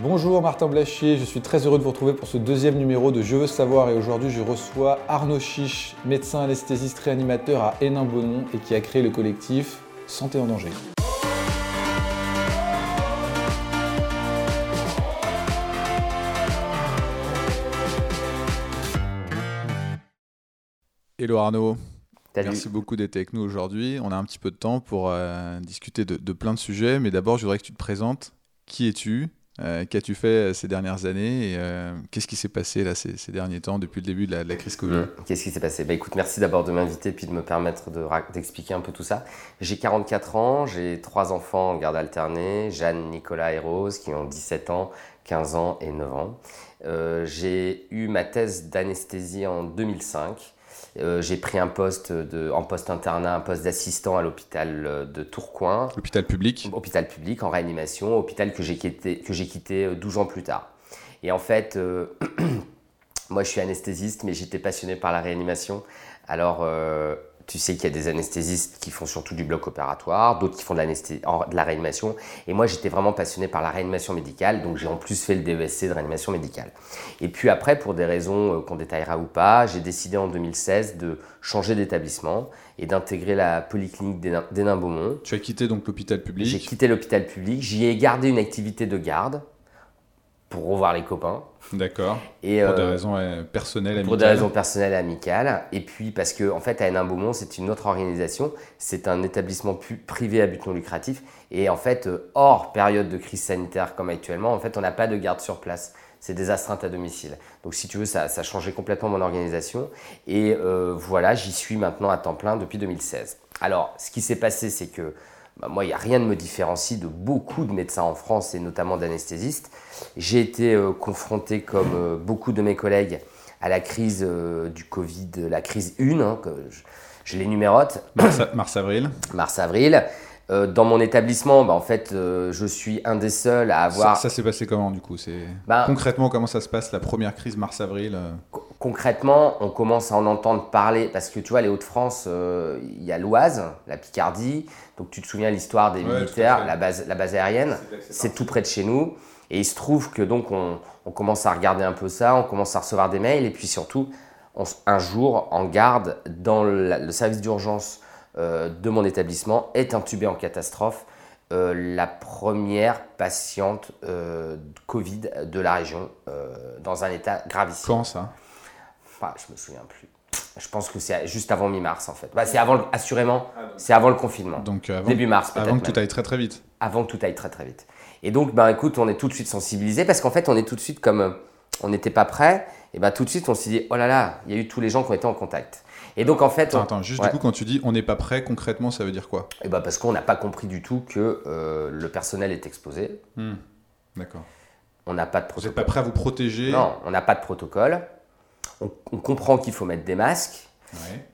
Bonjour Martin Blachier, je suis très heureux de vous retrouver pour ce deuxième numéro de Je veux savoir et aujourd'hui je reçois Arnaud Chiche, médecin anesthésiste réanimateur à Hénin-Beaumont et qui a créé le collectif Santé en danger. Hello Arnaud. Merci beaucoup d'être avec nous aujourd'hui. On a un petit peu de temps pour euh, discuter de, de, plein de sujets, mais d'abord je voudrais que tu te présentes. Qui es-tu? Qu'as-tu fait euh, ces dernières années et euh, qu'est-ce qui s'est passé là ces, derniers temps depuis le début de la, crise Covid mmh. Qu'est-ce qui s'est passé? Bah, écoute, merci d'abord de m'inviter puis de me permettre d'expliquer un peu tout ça. J'ai 44 ans, j'ai trois enfants en garde alternée, Jeanne, Nicolas et Rose qui ont 17 ans, 15 ans et 9 ans. Euh, j'ai eu ma thèse d'anesthésie en 2005. Euh, j'ai pris un poste de, en poste internat, un poste d'assistant à l'hôpital euh, de Tourcoing. Hôpital public Hôpital public, en réanimation, hôpital que j'ai quitté, que quitté 12 ans plus tard. Et en fait, euh, moi je suis anesthésiste, mais j'étais passionné par la réanimation. Alors, euh, tu sais qu'il y a des anesthésistes qui font surtout du bloc opératoire, d'autres qui font de, de, la réanimation. Et moi, j'étais vraiment passionné par la réanimation médicale, donc j'ai en plus fait le DESC de réanimation médicale. Et puis après, pour des raisons euh, qu'on détaillera ou pas, j'ai décidé en 2016 de changer d'établissement et d'intégrer la polyclinique d'Hénin-Beaumont. Tu as quitté donc l'hôpital public J'ai quitté l'hôpital public, j'y ai gardé une activité de garde pour revoir les copains. D'accord. Et pour des euh, raisons euh, personnelles, amicales. Pour des raisons personnelles et amicales. Et puis parce que en fait, à Hénin-Beaumont, c'est une autre organisation. C'est un établissement privé à but non lucratif. Et en fait, euh, hors période de crise sanitaire comme actuellement, en fait, on n'a pas de garde sur place. C'est des astreintes à domicile. Donc, si tu veux, ça, ça a changé complètement mon organisation. Et euh, voilà, j'y suis maintenant à temps plein depuis 2016. Alors, ce qui s'est passé, c'est que bah, moi, il n'y a rien de me différencie de beaucoup de médecins en France et notamment d'anesthésistes. J'ai été euh, confronté, comme euh, beaucoup de mes collègues, à la crise euh, du Covid, la crise 1, hein, que je, je les numérote. Mars-avril. Mars-avril. Euh, dans mon établissement, bah, en fait, je suis un des seuls à avoir. Ça, ça s'est passé comment du coup? Bah, Concrètement, comment ça se passe la première crise mars-avril Concrètement, on commence à en entendre parler parce que tu vois, les Hauts-de-France, il y a l'Oise, la Picardie. Donc tu te souviens l'histoire des ouais, militaires, la base, la base aérienne, c'est tout près de chez nous. Et il se trouve que donc on, on, commence à regarder un peu ça, on commence à recevoir des mails et puis surtout, on, un jour, en garde dans le, le service d'urgence euh, de mon établissement est intubée en catastrophe. Euh, la première patiente euh, Covid de la région dans un état gravissime. Quand ça? Bah, Je me souviens plus. Je pense que c'est juste avant mi-mars en fait. Bah, c'est avant, assurément, c'est avant le confinement. Donc début mars peut-être. Avant que tout aille très très vite. Avant que tout aille très très vite. Et donc, bah, écoute, on est tout de suite sensibilisé parce qu'en fait, on est tout de suite comme on n'était pas prêt. Et bah, tout de suite, on s'est dit, oh là là, il y a eu tous les gens qui ont été en contact. Et donc en fait. Attends, attends juste du coup, quand tu dis on n'est pas prêt, concrètement, ça veut dire quoi? Et eh bah ben, parce qu'on n'a pas compris du tout que euh, le personnel est exposé. Hmm. D'accord. On n'a pas de protocole. Vous n'êtes pas prêt à vous protéger? Non, on n'a pas de protocole. On, comprend qu'il faut mettre des masques.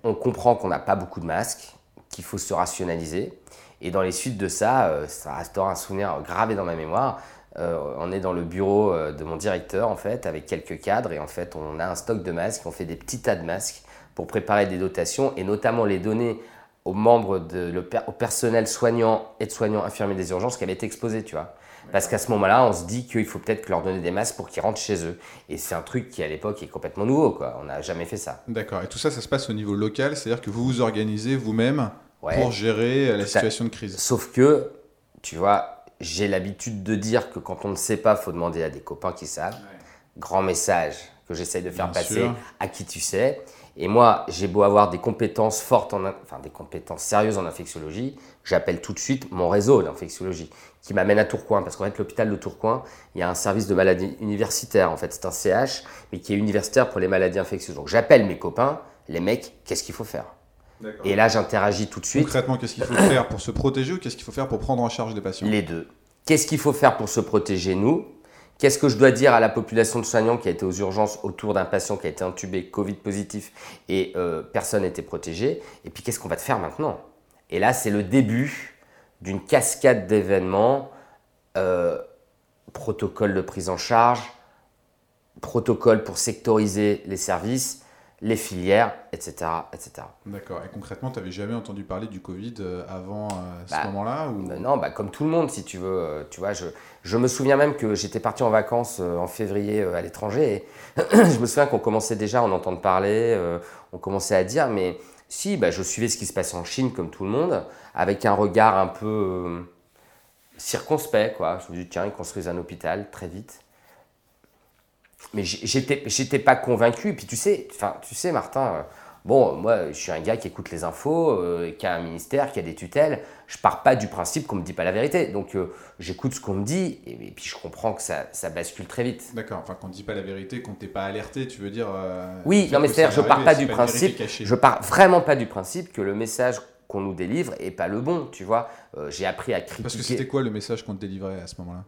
On comprend qu'on n'a pas beaucoup de masques, qu'il faut se rationaliser. Et dans les suites de ça, euh, ça restera un souvenir gravé dans ma mémoire. Euh, on est dans le bureau de mon directeur en fait, avec quelques cadres, et en fait, on a un stock de masques. On fait des petits tas de masques pour préparer des dotations et notamment les donner aux membres, de, le, au personnel soignant, aides-soignants, infirmiers des urgences qui avaient été exposés, tu vois. Parce qu'à ce moment-là, on se dit qu'il faut peut-être leur donner des masques pour qu'ils rentrent chez eux. Et c'est un truc qui, à l'époque, est complètement nouveau, quoi. On n'a jamais fait ça. D'accord. Et tout ça, ça se passe au niveau local, c'est-à-dire que vous vous organisez vous-même pour gérer la situation de crise. Sauf que, tu vois, j'ai l'habitude de dire que quand on ne sait pas, faut demander à des copains qui savent. Grand message que j'essaye de faire passer à qui tu sais. Et moi, j'ai beau avoir des compétences fortes, en, enfin des compétences sérieuses en infectiologie, j'appelle tout de suite mon réseau d'infectiologie qui m'amène à Tourcoing. Parce qu'en fait, l'hôpital de Tourcoing, il y a un service de maladies universitaires. En fait, c'est un CH, mais qui est universitaire pour les maladies infectieuses. Donc, j'appelle mes copains, les mecs, qu'est-ce qu'il faut faire? Et là, j'interagis tout de suite. Concrètement, qu'est-ce qu'il faut faire pour se protéger ou qu'est-ce qu'il faut faire pour prendre en charge des patients? Les deux. Qu'est-ce qu'il faut faire pour se protéger, nous? Qu'est-ce que je dois dire à la population de soignants qui a été aux urgences autour d'un patient qui a été intubé, Covid positif, et euh, personne n'était protégé? Et puis qu'est-ce qu'on va te faire maintenant? Et là, c'est le début d'une cascade d'événements, euh, protocole de prise en charge, protocole pour sectoriser les services. les filières, etc. etc. D'accord. Et concrètement, tu n'avais jamais entendu parler du Covid euh, avant euh, ce bah, moment-là ou... Euh, non, bah, comme tout le monde, si tu veux. tu vois, je, je, me souviens même que j'étais parti en vacances en février à l'étranger. Et je me souviens qu'on commençait déjà à en entendre parler, on commençait à dire, mais si, bah, je suivais ce qui se passait en Chine comme tout le monde, avec un regard un peu circonspect. Quoi. Je me dis, tiens, ils construisent un hôpital très vite mais j'étais pas convaincu et puis tu sais tu sais Martin euh, bon moi je suis un gars qui écoute les infos euh, qui a un ministère qui a des tutelles. Je pars pas du principe qu'on me dit pas la vérité. Donc euh, j'écoute ce qu'on me dit et, puis je comprends que ça, ça bascule très vite. D'accord enfin qu'on ne dit pas la vérité qu'on t'est pas alerté tu veux dire oui non mais c'est à dire je pars pas du principe. je pars vraiment pas du principe que le message qu'on nous délivre est pas le bon tu vois. J'ai appris à critiquer parce que c'était quoi le message qu'on te délivrait à ce moment-là?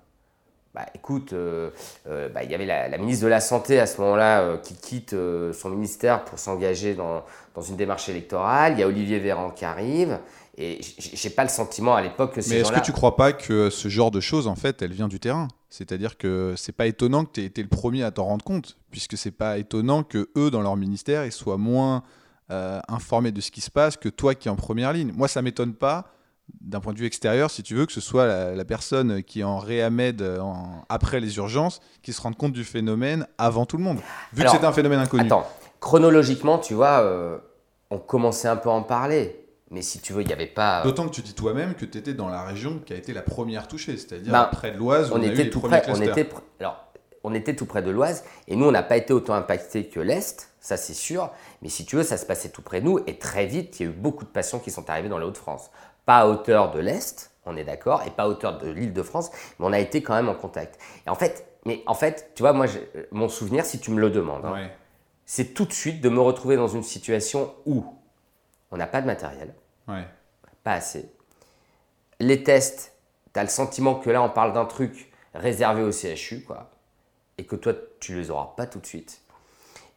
Bah, écoute, euh, euh, bah, il y avait la, ministre de la Santé à ce moment-là euh, qui quitte son ministère pour s'engager dans, dans, une démarche électorale. Il y a Olivier Véran qui arrive. Et j'ai pas le sentiment à l'époque que ces Mais est-ce que tu crois pas que ce genre de choses, en fait, elle vient du terrain? C'est-à-dire que c'est pas étonnant que tu aies été le premier à t'en rendre compte, puisque c'est pas étonnant que eux, dans leur ministère, ils soient moins informés de ce qui se passe que toi qui es en première ligne. Moi, ça m'étonne pas d'un point de vue extérieur, si tu veux, que ce soit la, personne qui est en réamed en, après les urgences, qui se rende compte du phénomène avant tout le monde, vu que c'est un phénomène inconnu. Attends, chronologiquement, tu vois, euh, on commençait un peu à en parler. Mais si tu veux, il n'y avait pas. Euh, D'autant que tu dis toi-même que tu étais dans la région qui a été la première touchée, c'est-à-dire ben, près de l'Oise, on, était tout près. On était, alors, on était tout près de l'Oise, et nous, on n'a pas été autant impacté que l'Est, ça c'est sûr. Mais si tu veux, ça se passait tout près de nous, et très vite, il y a eu beaucoup de patients qui sont arrivés dans les Hauts-de-France pas à hauteur de l'Est, on est d'accord, et pas à hauteur de l'île de France, mais on a été quand même en contact. Et en fait, mais en fait, tu vois, moi, mon souvenir, si tu me le demandes, hein, c'est tout de suite de me retrouver dans une situation où on n'a pas de matériel, pas assez. Les tests, tu as le sentiment que là, on parle d'un truc réservé au CHU, quoi, et que toi, tu les auras pas tout de suite,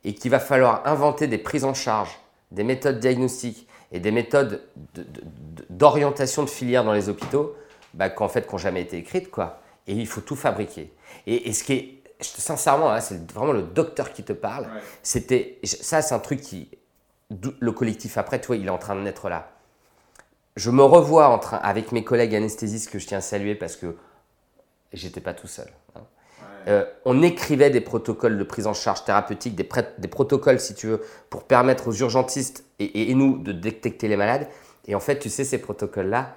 et qu'il va falloir inventer des prises en charge, des méthodes diagnostiques et des méthodes d'orientation de, filière dans les hôpitaux bah, qu'en fait, qui n'ont jamais été écrites. Quoi. Et il faut tout fabriquer. Et, ce qui est, sincèrement, hein, c'est vraiment le docteur qui te parle. C'était, ça, c'est un truc qui, le collectif après, toi, il est en train de naître là. Je me revois en train, avec mes collègues anesthésistes que je tiens à saluer parce que j'étais pas tout seul. Hein. Euh, on écrivait des protocoles de prise en charge thérapeutique, des, des protocoles, si tu veux, pour permettre aux urgentistes et, nous de détecter les malades. Et en fait, tu sais, ces protocoles-là,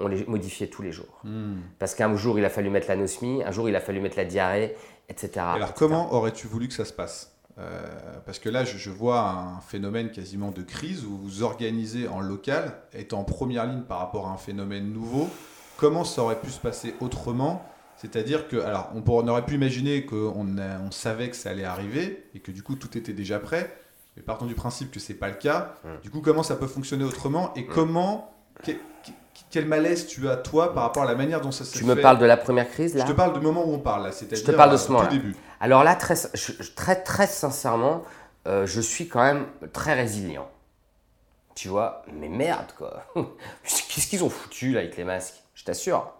on les modifiait tous les jours. Hmm. Parce qu'un jour, il a fallu mettre l'anosmie, un jour, il a fallu mettre la diarrhée, etc. alors, comment aurais-tu voulu que ça se passe? Euh, Parce que là, je, vois un phénomène quasiment de crise où vous organisez en local, étant en première ligne par rapport à un phénomène nouveau. Comment ça aurait pu se passer autrement? C'est-à-dire que, alors, on, aurait pu imaginer qu'on on savait que ça allait arriver et que du coup tout était déjà prêt, mais partons du principe que c'est pas le cas. Du coup, comment ça peut fonctionner autrement et comment, quel malaise tu as toi par rapport à la manière dont ça s'est fait Tu me parles de la première crise là? Je te parle du moment où on parle là, c'est-à-dire te parle de ce moment début. Alors là, très, très, très sincèrement, euh, je suis quand même très résilient. Tu vois, mais merde quoi. Qu'est-ce qu'ils ont foutu là avec les masques? T'assure.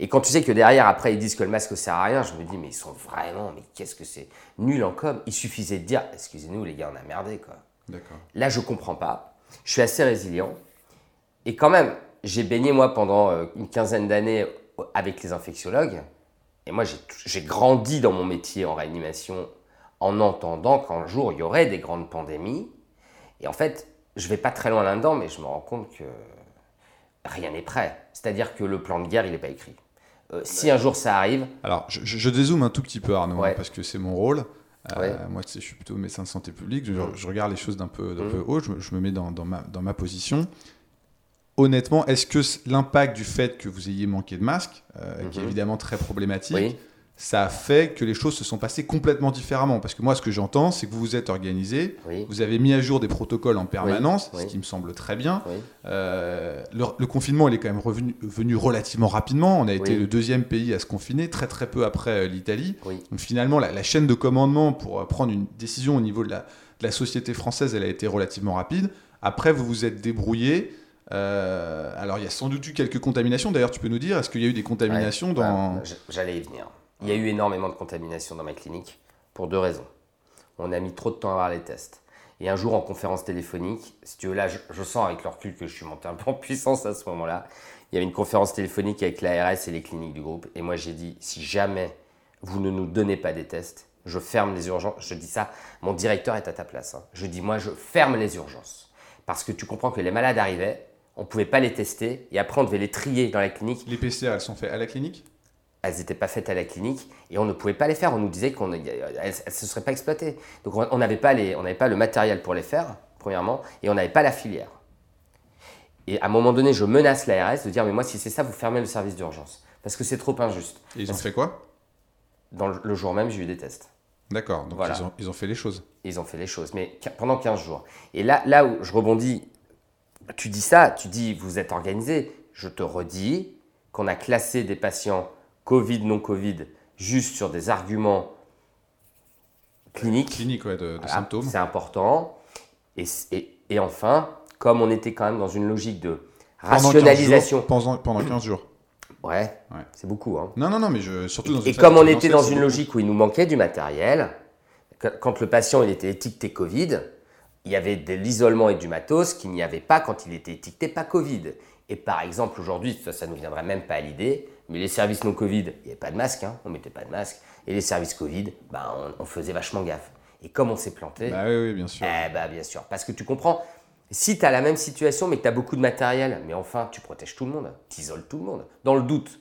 Et quand tu sais que derrière, après, ils disent que le masque sert à rien, je me dis, mais ils sont vraiment, mais qu'est-ce que c'est nul en com. Il suffisait de dire, excusez-nous les gars, on a merdé quoi. Là, je comprends pas. Je suis assez résilient. Et quand même, j'ai baigné moi pendant euh, une quinzaine d'années avec les infectiologues. Et moi, j'ai grandi dans mon métier en réanimation en entendant qu'un jour, il y aurait des grandes pandémies. Et en fait, je vais pas très loin là-dedans, mais je me rends compte que rien n'est prêt. C'est-à-dire que le plan de guerre, il n'est pas écrit. Euh, si un jour ça arrive. Alors, je, dézoome un tout petit peu, Arnaud, parce que c'est mon rôle. Euh, moi, je suis plutôt médecin de santé publique. Je, regarde les choses d'un peu, mm. peu haut. Je, me mets dans, ma, dans ma position. Honnêtement, est-ce que l'impact du fait que vous ayez manqué de masque, euh, qui est mm-hmm. évidemment très problématique, ça a fait que les choses se sont passées complètement différemment. Parce que moi, ce que j'entends, c'est que vous vous êtes organisé, vous avez mis à jour des protocoles en permanence, ce qui me semble très bien. Euh, le, confinement, il est quand même revenu, venu relativement rapidement. On a été le deuxième pays à se confiner, très très peu après euh, l'Italie. Donc finalement, la, chaîne de commandement pour euh, prendre une décision au niveau de la, de la, société française, elle a été relativement rapide. Après, vous vous êtes débrouillé. alors, il y a sans doute eu quelques contaminations. D'ailleurs, tu peux nous dire, est-ce qu'il y a eu des contaminations dans... Bah, j'allais y venir. Il y a eu énormément de contamination dans ma clinique pour deux raisons. On a mis trop de temps à avoir les tests. Et un jour, en conférence téléphonique, si tu veux, là, je, sens avec le recul que je suis monté un peu en puissance à ce moment-là. Il y avait une conférence téléphonique avec l'ARS et les cliniques du groupe. Et moi, j'ai dit, si jamais vous ne nous donnez pas des tests, je ferme les urgences. Je dis ça, mon directeur est à ta place. Hein. Je dis, moi, je ferme les urgences. Parce que tu comprends que les malades arrivaient, on ne pouvait pas les tester, et après, on devait les trier dans la clinique. Les PCR, elles sont faites à la clinique? Elles n'étaient pas faites à la clinique et on ne pouvait pas les faire. On nous disait qu'elles ne se seraient pas exploitées. Donc on n'avait pas, pas le matériel pour les faire, premièrement, et on n'avait pas la filière. Et à un moment donné, je menace l'ARS de dire Mais moi, si c'est ça, vous fermez le service d'urgence. Parce que c'est trop injuste. Et ils ont fait quoi? Dans le, jour même, j'ai eu des tests. D'accord, donc ils, ont, ils, ont, fait les choses. Ils ont fait les choses, mais pendant 15 jours. Et là, là où je rebondis, tu dis ça, tu dis vous êtes organisé. Je te redis qu'on a classé des patients Covid, non Covid, juste sur des arguments cliniques. Cliniques, ouais, de, symptômes. C'est important. Et, et, enfin, comme on était quand même dans une logique de rationalisation. Pendant 15 jours. Pendant, 15 jours. Ouais, c'est beaucoup. Hein. Non, non, non, mais je, surtout dans Et, et comme on était dans une logique où il nous manquait du matériel, quand le patient il était étiqueté Covid, il y avait de l'isolement et du matos qu'il n'y avait pas quand il était étiqueté pas Covid. Et par exemple, aujourd'hui, ça, ça ne nous viendrait même pas à l'idée, mais les services non Covid, il n'y avait pas de masque, hein, on ne mettait pas de masque. Et les services Covid, bah, on, faisait vachement gaffe. Et comme on s'est planté. Bah oui, oui, bien sûr. Eh bah, bien sûr. Parce que tu comprends, si tu as la même situation, mais que tu as beaucoup de matériel, mais enfin, tu protèges tout le monde, tu isoles tout le monde. Dans le doute,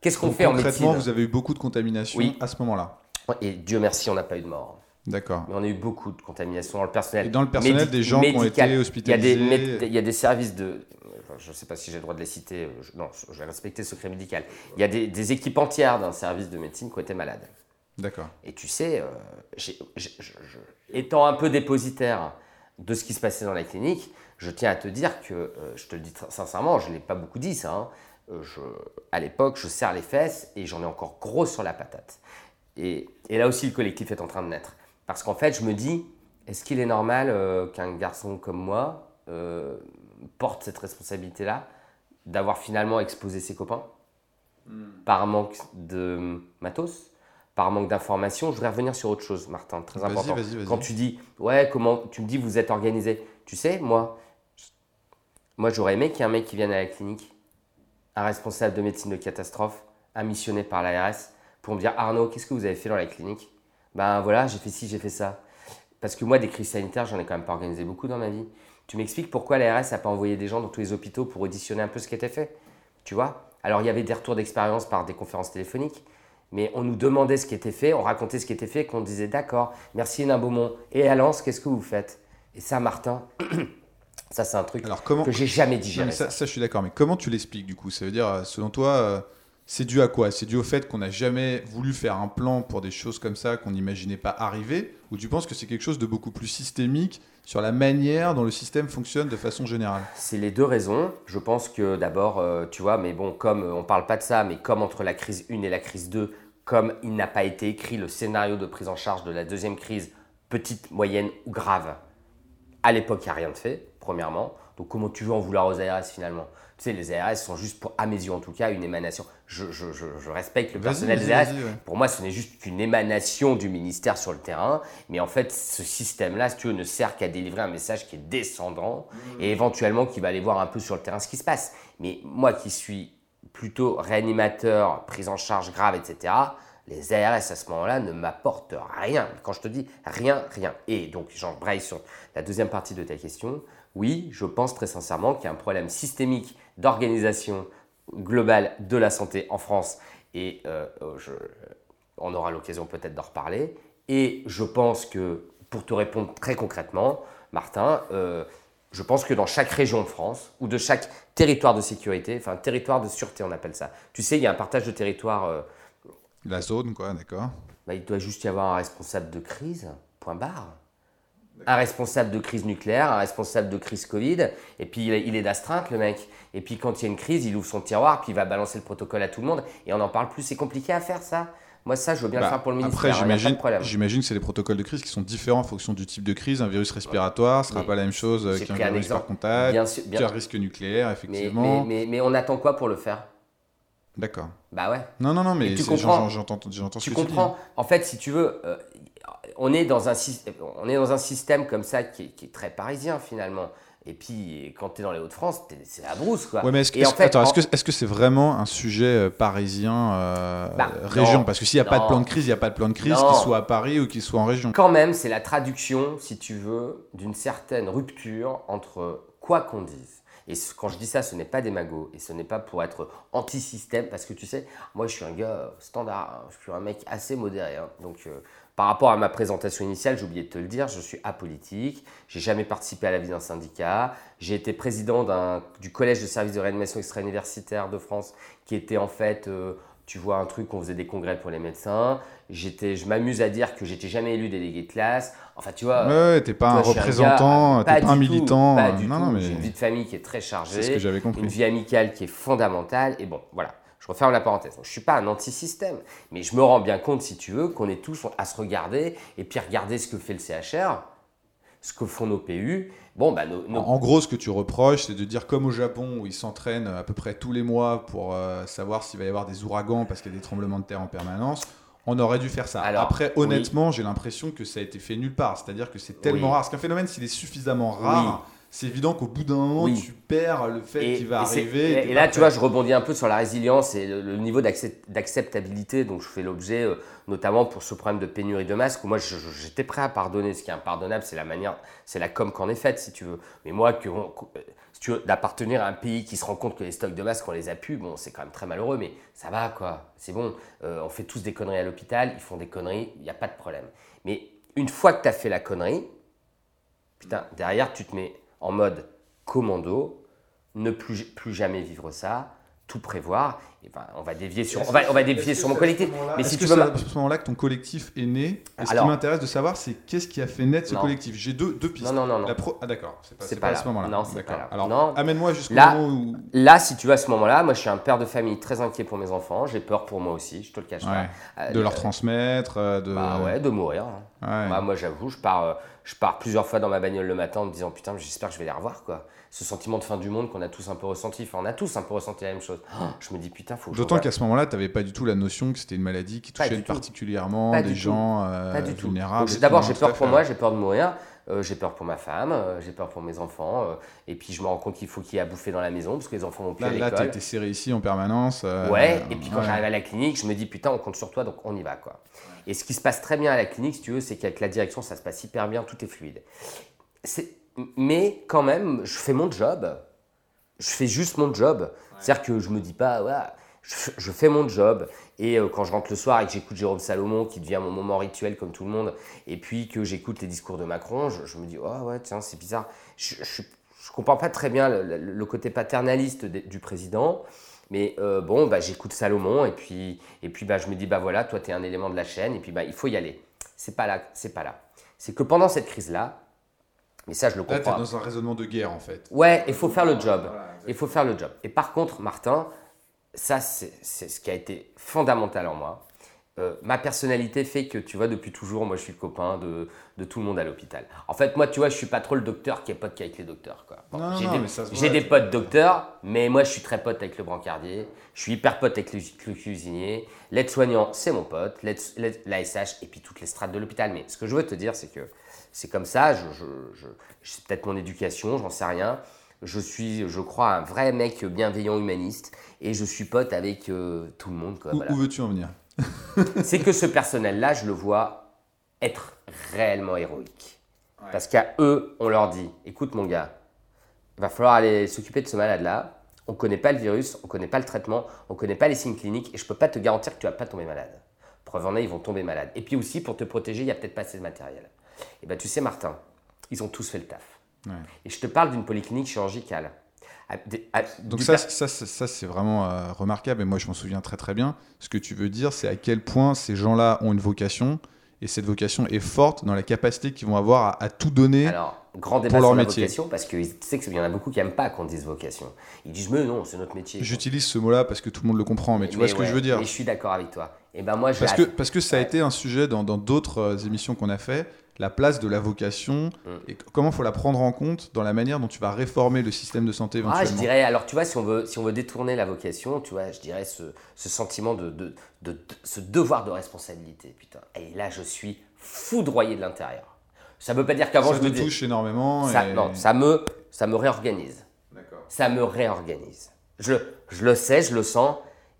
qu'est-ce qu'on fait en médecine Concrètement, vous avez eu beaucoup de contamination à ce moment-là. Et Dieu merci, on n'a pas eu de mort. D'accord. Mais on a eu beaucoup de contamination dans le personnel. Et dans le personnel, des gens qui ont été hospitalisés. Il y, a des, il y a des services de. Je ne sais pas si j'ai le droit de les citer. non, je vais respecter le secret médical. Il y a des, équipes entières d'un service de médecine qui ont été malades. D'accord. Et tu sais, euh, étant un peu dépositaire de ce qui se passait dans la clinique, je tiens à te dire que, euh, je te le dis sincèrement, je ne l'ai pas beaucoup dit ça. Hein, euh, je, à l'époque, je serre les fesses et j'en ai encore gros sur la patate. Et, et, là aussi, le collectif est en train de naître. Parce qu'en fait, je me dis, est-ce qu'il est normal euh, qu'un garçon comme moi euh, porte cette responsabilité-là d'avoir finalement exposé ses copains hmm. par manque de matos par manque d'informations. Je voudrais revenir sur autre chose, Martin, très important. Quand tu dis, ouais, comment, tu me dis, vous êtes organisé. Tu sais, moi, moi j'aurais aimé qu'il y ait un mec qui vienne à la clinique, un responsable de médecine de catastrophe, un missionné par l'ARS, pour me dire, Arnaud, qu'est-ce que vous avez fait dans la clinique? Ben voilà, j'ai fait ci, j'ai fait ça. Parce que moi, des crises sanitaires, j'en ai quand même pas organisé beaucoup dans ma vie. Tu m'expliques pourquoi l'ARS n'a pas envoyé des gens dans tous les hôpitaux pour auditionner un peu ce qui était fait Tu vois? Alors, il y avait des retours d'expérience par des conférences téléphoniques, mais on nous demandait ce qui était fait, on racontait ce qui était fait, qu'on disait d'accord, merci Beaumont. Et à Lens, qu'est-ce que vous faites? Et ça, Martin, ça, c'est un truc Alors, comment... que j'ai jamais digéré. ça, ça, je suis d'accord, mais comment tu l'expliques du coup? Ça veut dire, selon toi. Euh, c'est dû à quoi? C'est dû au fait qu'on n'a jamais voulu faire un plan pour des choses comme ça qu'on n'imaginait pas arriver? Ou tu penses que c'est quelque chose de beaucoup plus systémique sur la manière dont le système fonctionne de façon générale? C'est les deux raisons. Je pense que d'abord, euh, tu vois, mais bon, comme on ne parle pas de ça, mais comme entre la crise 1 et la crise 2, comme il n'a pas été écrit le scénario de prise en charge de la deuxième crise, petite, moyenne ou grave, à l'époque, il n'y a rien de fait, premièrement. Donc comment tu veux en vouloir aux ARS finalement? Tu sais, les ARS sont juste, pour, à mes yeux en tout cas, une émanation. Je, je, je, respecte le personnel des ARS. Pour moi, ce n'est juste qu'une émanation du ministère sur le terrain. Mais en fait, ce système-là, si tu veux, ne sert qu'à délivrer un message qui est descendant mmh. et éventuellement qui va aller voir un peu sur le terrain ce qui se passe. Mais moi qui suis plutôt réanimateur, prise en charge grave, etc., les ARS à ce moment-là ne m'apportent rien. Quand je te dis rien, rien. Et donc, j'embraye sur la deuxième partie de ta question oui, je pense très sincèrement qu'il y a un problème systémique d'organisation globale de la santé en France et euh, euh, on aura l'occasion peut-être d'en reparler. Et je pense que, pour te répondre très concrètement, Martin, euh, je pense que dans chaque région de France ou de chaque territoire de sécurité, enfin territoire de sûreté on appelle ça, tu sais, il y a un partage de territoire. La zone, quoi, d'accord. Bah, il doit juste y avoir un responsable de crise, point barre un responsable de crise nucléaire, un responsable de crise Covid, et puis il est d'astreinte, le mec. Et puis quand il y a une crise, il ouvre son tiroir, puis il va balancer le protocole à tout le monde, et on n'en parle plus. C'est compliqué à faire, ça moi, ça, je veux bien le bah, faire pour le ministère. Après, j'imagine, j'imagine que c'est des protocoles de crise qui sont différents en fonction du type de crise. Un virus respiratoire ne sera pas la même chose qu'un virus par contact, bien sûr, bien... qu'un risque nucléaire, effectivement. Mais, mais, on attend quoi pour le faire? D'accord. Bah ouais. Non, non, non, mais tu comprends, j'entends, j'entends tu comprends. En fait, si tu veux, euh, on est, dans un, on est dans un système comme ça qui est, très parisien finalement. Et puis, quand tu es dans les Hauts-de-France, c'est la brousse. Quoi. Ouais, mais est-ce que, c'est vraiment un sujet euh, parisien euh, bah, région? Parce que s'il n'y a pas de plan de crise, il n'y a pas de plan de crise, qu'il soit à Paris ou qu'il soit en région. Quand même, c'est la traduction, si tu veux, d'une certaine rupture entre quoi qu'on dise. Et quand je dis ça, ce n'est pas des magots et ce n'est pas pour être anti-système parce que tu sais, moi je suis un gars standard, hein. je suis un mec assez modéré. Hein. donc euh, par rapport à ma présentation initiale, j'ai oublié de te le dire, je suis apolitique, j'ai jamais participé à la vie d'un syndicat, j'ai été président du collège de services de réanimation extra-universitaire de France qui était en fait euh, tu vois un truc, on faisait des congrès pour les médecins. J'étais, je m'amuse à dire que j'étais jamais élu délégué de classe. Enfin, tu vois. Ouais, t'es pas un représentant, t'es pas, un militant. Pas du non, tout. J'ai une vie de famille qui est très chargée. C'est ce que j'avais compris. Une vie amicale qui est fondamentale. Et bon, voilà. Je referme la parenthèse. Je suis pas un anti-système, mais je me rends bien compte, si tu veux, qu'on est tous à se regarder et puis regarder ce que fait le CHR, ce que font nos PU Bon, bah, En gros, ce que tu reproches, c'est de dire comme au Japon, où ils s'entraînent à peu près tous les mois pour euh, savoir s'il va y avoir des ouragans parce qu'il y a des tremblements de terre en permanence, on aurait dû faire ça. Après, honnêtement, j'ai l'impression que ça a été fait nulle part. C'est-à-dire que c'est tellement rare. Parce qu'un phénomène, s'il est suffisamment rare, c'est évident qu'au bout d'un moment, tu perds le fait qu'il va arriver. Et, là, tu vois, je rebondis un peu sur la résilience et le, niveau d'acceptabilité dont je fais l'objet, euh, notamment pour ce problème de pénurie de masques, où moi, j'étais prêt à pardonner. Ce qui est impardonnable, c'est la manière, c'est la com qu'en est faite, si tu veux. Mais moi, que, si tu veux, d'appartenir à un pays qui se rend compte que les stocks de masques, on les a pu, bon, c'est quand même très malheureux, mais ça va, quoi. C'est bon. Euh, on fait tous des conneries à l'hôpital, ils font des conneries, il n'y a pas de problème. Mais une fois que tu as fait la connerie, putain, derrière, tu te mets en mode commando, ne plus, plus jamais vivre ça, tout prévoir. Et ben, on va dévier sur, on va, on va dévier sur mon collectif. Mais si tu veux, à ce moment-là que ton collectif est né, ce qui m'intéresse de savoir, c'est qu'est-ce qui a fait naître ce collectif? J'ai deux, deux pistes. Non, non, non. Ah d'accord. C'est pas, pas, à ce moment-là. Non, c'est pas là. Alors, amène-moi jusqu'au moment où. Là, si tu veux, à ce moment-là, moi, je suis un père de famille très inquiet pour mes enfants. J'ai peur pour moi aussi. Je te le cache pas. Euh, de leur transmettre, euh, de. Bah ouais, de mourir. Hein. Bah, moi, j'avoue, je pars, euh, je pars plusieurs fois dans ma bagnole le matin en me disant putain, j'espère que je vais les revoir quoi ce sentiment de fin du monde qu'on a tous un peu ressenti. Enfin, on a tous un peu ressenti la même chose. je me dis, putain, faut que D'autant qu'à ce moment-là, tu n'avais pas du tout la notion que c'était une maladie qui touchait particulièrement des gens vulnérables. D'abord, j'ai peur pour moi, j'ai peur de mourir. Euh, j'ai peur pour ma femme, euh, j'ai peur pour mes enfants, et puis je me rends compte qu'il faut qu'il y ait à bouffer dans la maison parce que les enfants vont plus à l'école. Là, tu été serré ici en permanence. ouais, et puis quand j'arrive à la clinique, je me dis putain, on compte sur toi, donc on y va quoi. Et ce qui se passe très bien à la clinique, si tu veux, c'est qu'avec la direction, ça se passe hyper bien, tout est fluide. Mais quand même, je fais mon job, je fais juste mon job. C'est-à-dire que je me dis pas, ouais, je, fais mon job. Et euh, quand je rentre le soir et que j'écoute Jérôme Salomon, qui devient mon moment rituel comme tout le monde, et puis que j'écoute les discours de Macron, je, me dis, oh ouais, tiens, c'est bizarre. Je, ne comprends pas très bien le, côté paternaliste du président. Mais euh, bon, bah, j'écoute Salomon et puis, et puis bah, je me dis, bah voilà, toi, tu es un élément de la chaîne et puis bah, il faut y aller. C'est pas là, c'est pas là. C'est que pendant cette crise-là, mais ça, je le comprends. Là, es dans un raisonnement de guerre, en fait. Ouais, il faut faire le job. Il faut faire le job. Et par contre, Martin, ça, c'est ce qui a été fondamental en moi. Euh, ma personnalité fait que, tu vois, depuis toujours, moi, je suis le copain de, de tout le monde à l'hôpital. En fait, moi, tu vois, je suis pas trop le docteur qui est pote qu'avec les docteurs. j'ai des, des potes docteurs, mais moi, je suis très pote avec le brancardier. Je suis hyper pote avec le, le cuisinier. L'aide-soignant, c'est mon pote. L'ASH et puis toutes les strates de l'hôpital. Mais ce que je veux te dire, c'est que c'est comme ça, je, je, c'est peut-être mon éducation, j'en sais rien. Je suis, je crois, un vrai mec bienveillant, humaniste, et je suis pote avec euh, tout le monde. où, veux-tu en venir? C'est que ce personnel-là, je le vois être réellement héroïque. Parce qu'à eux, on leur dit, écoute mon gars, il va falloir aller s'occuper de ce malade-là. On ne connaît pas le virus, on ne connaît pas le traitement, on ne connaît pas les signes cliniques, et je ne peux pas te garantir que tu vas pas tomber malade. Preuve en est, ils vont tomber malades. Et puis aussi, pour te protéger, il n'y a peut-être pas assez de matériel. Et bien, tu sais, Martin, ils ont tous fait le taf. Et je te parle d'une polyclinique chirurgicale. Donc ça, ça, ça, c'est vraiment euh, remarquable et moi je m'en souviens très très bien. Ce que tu veux dire, c'est à quel point ces gens-là ont une vocation et cette vocation est forte dans la capacité qu'ils vont avoir à, tout donner Alors, grand débat pour leur sur métier. vocation parce que tu sais qu'il y en a beaucoup qui n'aiment pas qu'on dise vocation. Ils disent mais non, c'est notre métier. J'utilise ce mot-là parce que tout le monde le comprend, mais tu vois ce que je veux dire. Mais je suis d'accord avec toi. Et ben moi, parce que parce que ça a été un sujet dans d'autres euh, émissions qu'on a fait la place de la vocation mm. et comment il faut la prendre en compte dans la manière dont tu vas réformer le système de santé éventuellement. Ah, je dirais, alors tu vois, si on veut, si on veut détourner la vocation, tu vois, je dirais ce, ce sentiment de, de, de, ce devoir de responsabilité, putain. Et là, je suis foudroyé de l'intérieur. Ça ne veut pas dire qu'avant je me touche énormément. Ça, Non, ça me, ça me réorganise. Ça me réorganise. Je, je le sais, je le sens,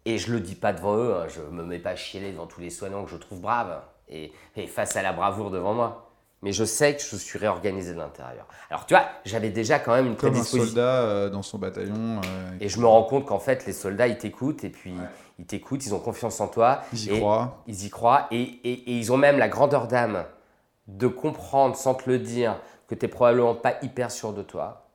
et je le dis pas devant eux. Hein. Je me mets pas à chialer devant tous les soignants que je trouve braves et, et face à la bravoure devant moi mais je sais que je suis réorganisé de l'intérieur. Alors tu vois, j'avais déjà quand même une Comme un soldat euh, dans son bataillon. Euh, et je me rends compte qu'en fait, les soldats, ils t'écoutent et puis ils t'écoutent, ils ont confiance en toi. Ils y croient. Ils y croient et, et, et, ils ont même la grandeur d'âme de comprendre sans te le dire que tu n'es probablement pas hyper sûr de toi.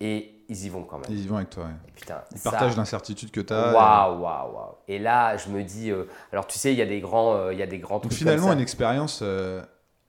Et ils y vont quand même. Ils y vont avec toi. putain, ils partagent l'incertitude que tu as. Waouh, waouh, waouh. Et là, je me dis, euh, alors tu sais, il y a des grands, il y a des grands. Donc finalement, une expérience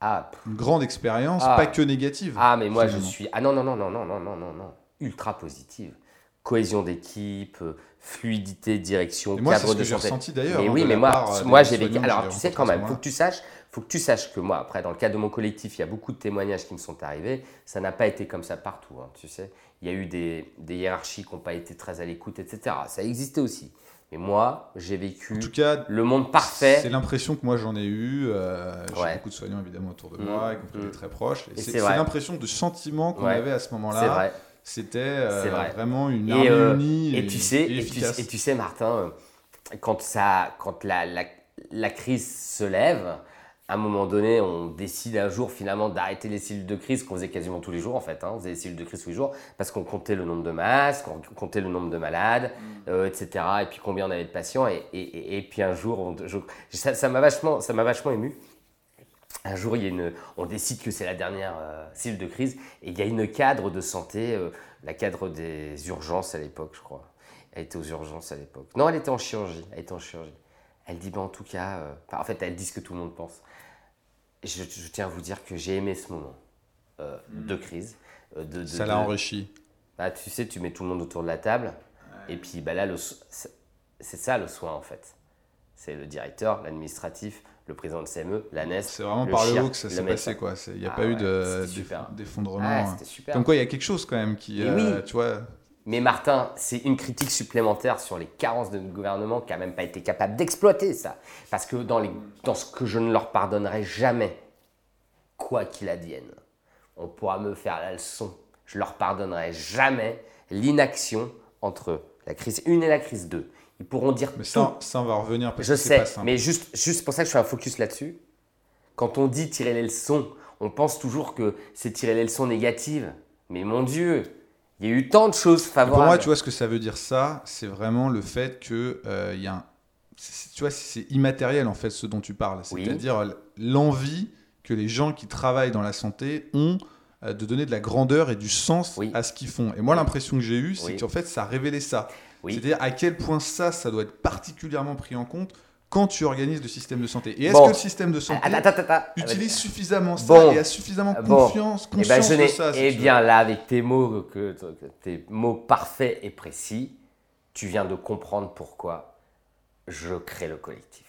ah, une grande expérience, ah. pas que négative. Ah, mais moi je suis. Ah non, non, non, non, non, non, non, non, non. Ultra positive. Cohésion d'équipe, fluidité, direction, moi, cadre de que santé. ressenti d'ailleurs. Mais hein, oui, mais moi, euh, moi j'ai vécu. Alors, tu sais quand même, faut que tu saches, faut que tu saches que moi, après, dans le cadre de mon collectif, il y a beaucoup de témoignages qui me sont arrivés. Ça n'a pas été comme ça partout, hein, tu sais. Il y a eu des, des hiérarchies qui n'ont pas été très à l'écoute, etc. Ça existait aussi. Et moi, j'ai vécu tout cas, le monde parfait. C'est l'impression que moi j'en ai eu. Euh, j'ai beaucoup de soignants évidemment autour de moi, y compris mmh. très proches. Et, c'est l'impression de sentiment qu'on avait à ce moment-là. C'était euh, vraiment une armée euh, unie. Et, tu sais, et, tu, sais, Martin, quand, ça, quand la, la, la crise se lève, à un moment donné, on décide un jour finalement d'arrêter les cellules de crise qu'on faisait quasiment tous les jours en fait. Hein. On faisait les cellules de crise tous les jours parce qu'on comptait le nombre de masques, on comptait le nombre de malades, mm. euh, etc. Et puis combien on avait de patients. Et, et, et puis un jour, on, ça m'a vachement, ça vachement ému. Un jour, il y a une, on décide que c'est la dernière euh, cellule de crise et il y a une cadre de santé, euh, la cadre des urgences à l'époque, je crois. Elle était aux urgences à l'époque. Non, elle était en chirurgie. Elle était en chirurgie. Elle dit, bah, en tout cas, en fait, elle dit ce que tout le monde pense je, tiens à vous dire que j'ai aimé ce moment euh, de crise. Euh, de, ça l'a enrichi. Bah, tu sais, tu mets tout le monde autour de la table. Et puis bah, là, c'est ça le soin en fait. C'est le directeur, l'administratif, le président de CME, l'ANES. C'est vraiment par le haut que ça s'est passé. quoi. Il n'y a ah pas eu d'effondrement. Ah, Comme quoi, il y a quelque chose quand même qui. Euh, tu vois, mais Martin, c'est une critique supplémentaire sur les carences de notre gouvernement qui n'a même pas été capable d'exploiter ça. Parce que dans, les, dans ce que je ne leur pardonnerai jamais, quoi qu'il advienne, on pourra me faire la leçon. Je leur pardonnerai jamais l'inaction entre la crise 1 et la crise 2. Ils pourront dire mais ça, ça, on va revenir parce je que sais, pas mais juste, juste pour ça que je fais un focus là-dessus. Quand on dit tirer les leçons, on pense toujours que c'est tirer les leçons négatives. Mais mon Dieu, il y a eu tant de choses favorables. Pour moi, tu vois ce que ça veut dire ça, c'est vraiment le fait que euh, il y a un... tu vois, c'est immatériel en fait ce dont tu parles, c'est-à-dire l'envie que les gens qui travaillent dans la santé ont euh, de donner de la grandeur et du sens à ce qu'ils font. Et moi, l'impression que j'ai eue, c'est qu'en fait, ça a révélé ça. C'est-à-dire à quel point ça, ça doit être particulièrement pris en compte quand tu organises le système de santé. Et est-ce que le système de santé utilise suffisamment ça et a suffisamment confiance, eh ben, conscience de ça Eh bien là, avec tes mots, que, tes mots parfaits et précis, tu viens de comprendre pourquoi je crée le collectif.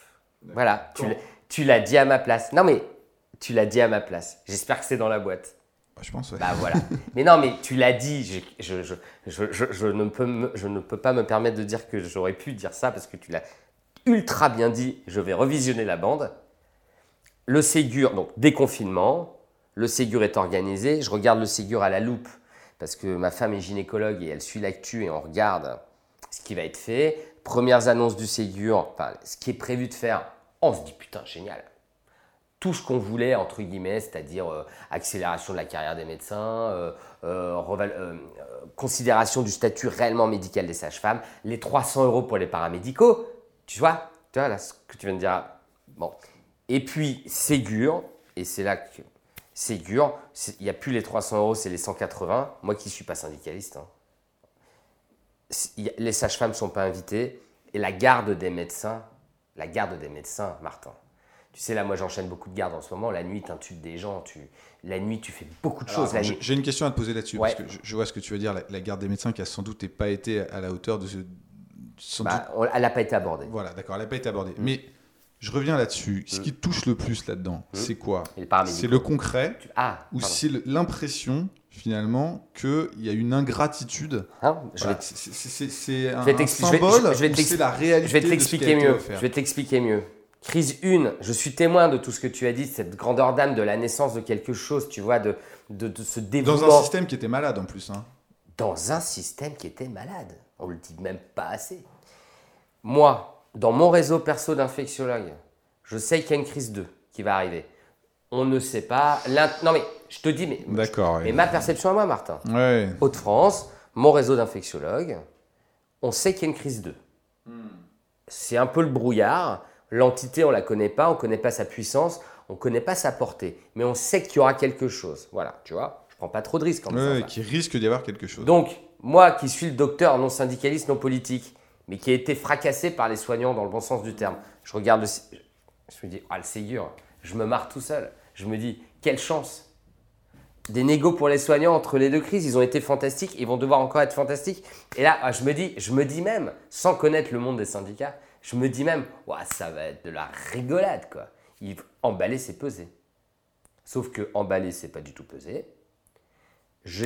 Voilà, tu l'as dit à ma place. Non mais, tu l'as dit à ma place. J'espère que c'est dans la boîte. Je pense, ouais. Bah voilà. mais non, mais tu l'as dit. Je, je, je, je, ne peux je ne peux pas me permettre de dire que j'aurais pu dire ça parce que tu l'as ultra bien dit, je vais revisionner la bande. Le Ségur, donc déconfinement, le Ségur est organisé, je regarde le Ségur à la loupe parce que ma femme est gynécologue et elle suit l'actu et on regarde ce qui va être fait. Premières annonces du Ségur, enfin, ce qui est prévu de faire, on se dit putain, génial. Tout ce qu'on voulait, entre guillemets, c'est-à-dire euh, accélération de la carrière des médecins, euh, euh, considération du statut réellement médical des sages-femmes, les 300 euros pour les paramédicaux, tu vois, tu vois là, ce que tu viens de dire. Bon. Et puis, Ségur, et c'est là que. Ségur, il n'y a plus les 300 euros, c'est les 180. Moi qui ne suis pas syndicaliste, hein. les sages-femmes ne sont pas invitées. Et la garde des médecins, la garde des médecins, Martin. Tu sais, là, moi, j'enchaîne beaucoup de gardes en ce moment. La nuit, tu intudes des gens. Tu... La nuit, tu fais beaucoup de choses. J'ai une question à te poser là-dessus. Parce que je, vois ce que tu veux dire. La, garde des médecins qui a sans doute pas été à la hauteur de, ce, bah, elle n'a pas été abordée. Voilà, d'accord, elle n'a pas été abordée. Mm. Mais Je reviens là-dessus. Ce qui te touche le plus là-dedans, Mm. c'est quoi C'est le concret Ah, ou c'est l'impression finalement qu'il y a une ingratitude Hein, Voilà, c'est- un, un symbole c'est la réalité Je vais te de ce qui a l'expliquer été mieux. Je vais te l'expliquer mieux. Crise 1, je suis témoin de tout ce que tu as dit, cette grandeur d'âme, de la naissance de quelque chose, tu vois, de, de, de ce. Dans un système qui était malade en plus. Hein. dans un système qui était malade. On le dit même pas assez. Moi, dans mon réseau perso d'infectiologue, je sais qu'il y a une crise 2 qui va arriver. On ne sait pas. Non mais je te dis, mais, D'accord. mais ma perception à moi, Martin. Ouais. Hauts-de-France, mon réseau d'infectiologues, on sait qu'il y a une crise 2. C'est un peu le brouillard. L'entité, on la connaît pas, on connaît pas sa puissance, on connaît pas sa portée. Mais on sait qu'il y aura quelque chose. Voilà, tu vois. Je prends pas trop de risques ça. qui risque d'y avoir quelque chose. Donc, moi qui suis le docteur non syndicaliste, non politique, mais qui a été fracassé par les soignants dans le bon sens du terme, je regarde le. Je me dis, ah, le Ségur, je me marre tout seul. Je me dis, quelle chance Des négos pour les soignants entre les deux crises, ils ont été fantastiques, ils vont devoir encore être fantastiques. Et là, ah, je me dis, je me dis même, sans connaître le monde des syndicats, je me dis même, Ouah, ça va être de la rigolade, quoi. Emballer, c'est peser. Sauf que emballer, c'est pas du tout peser. Je,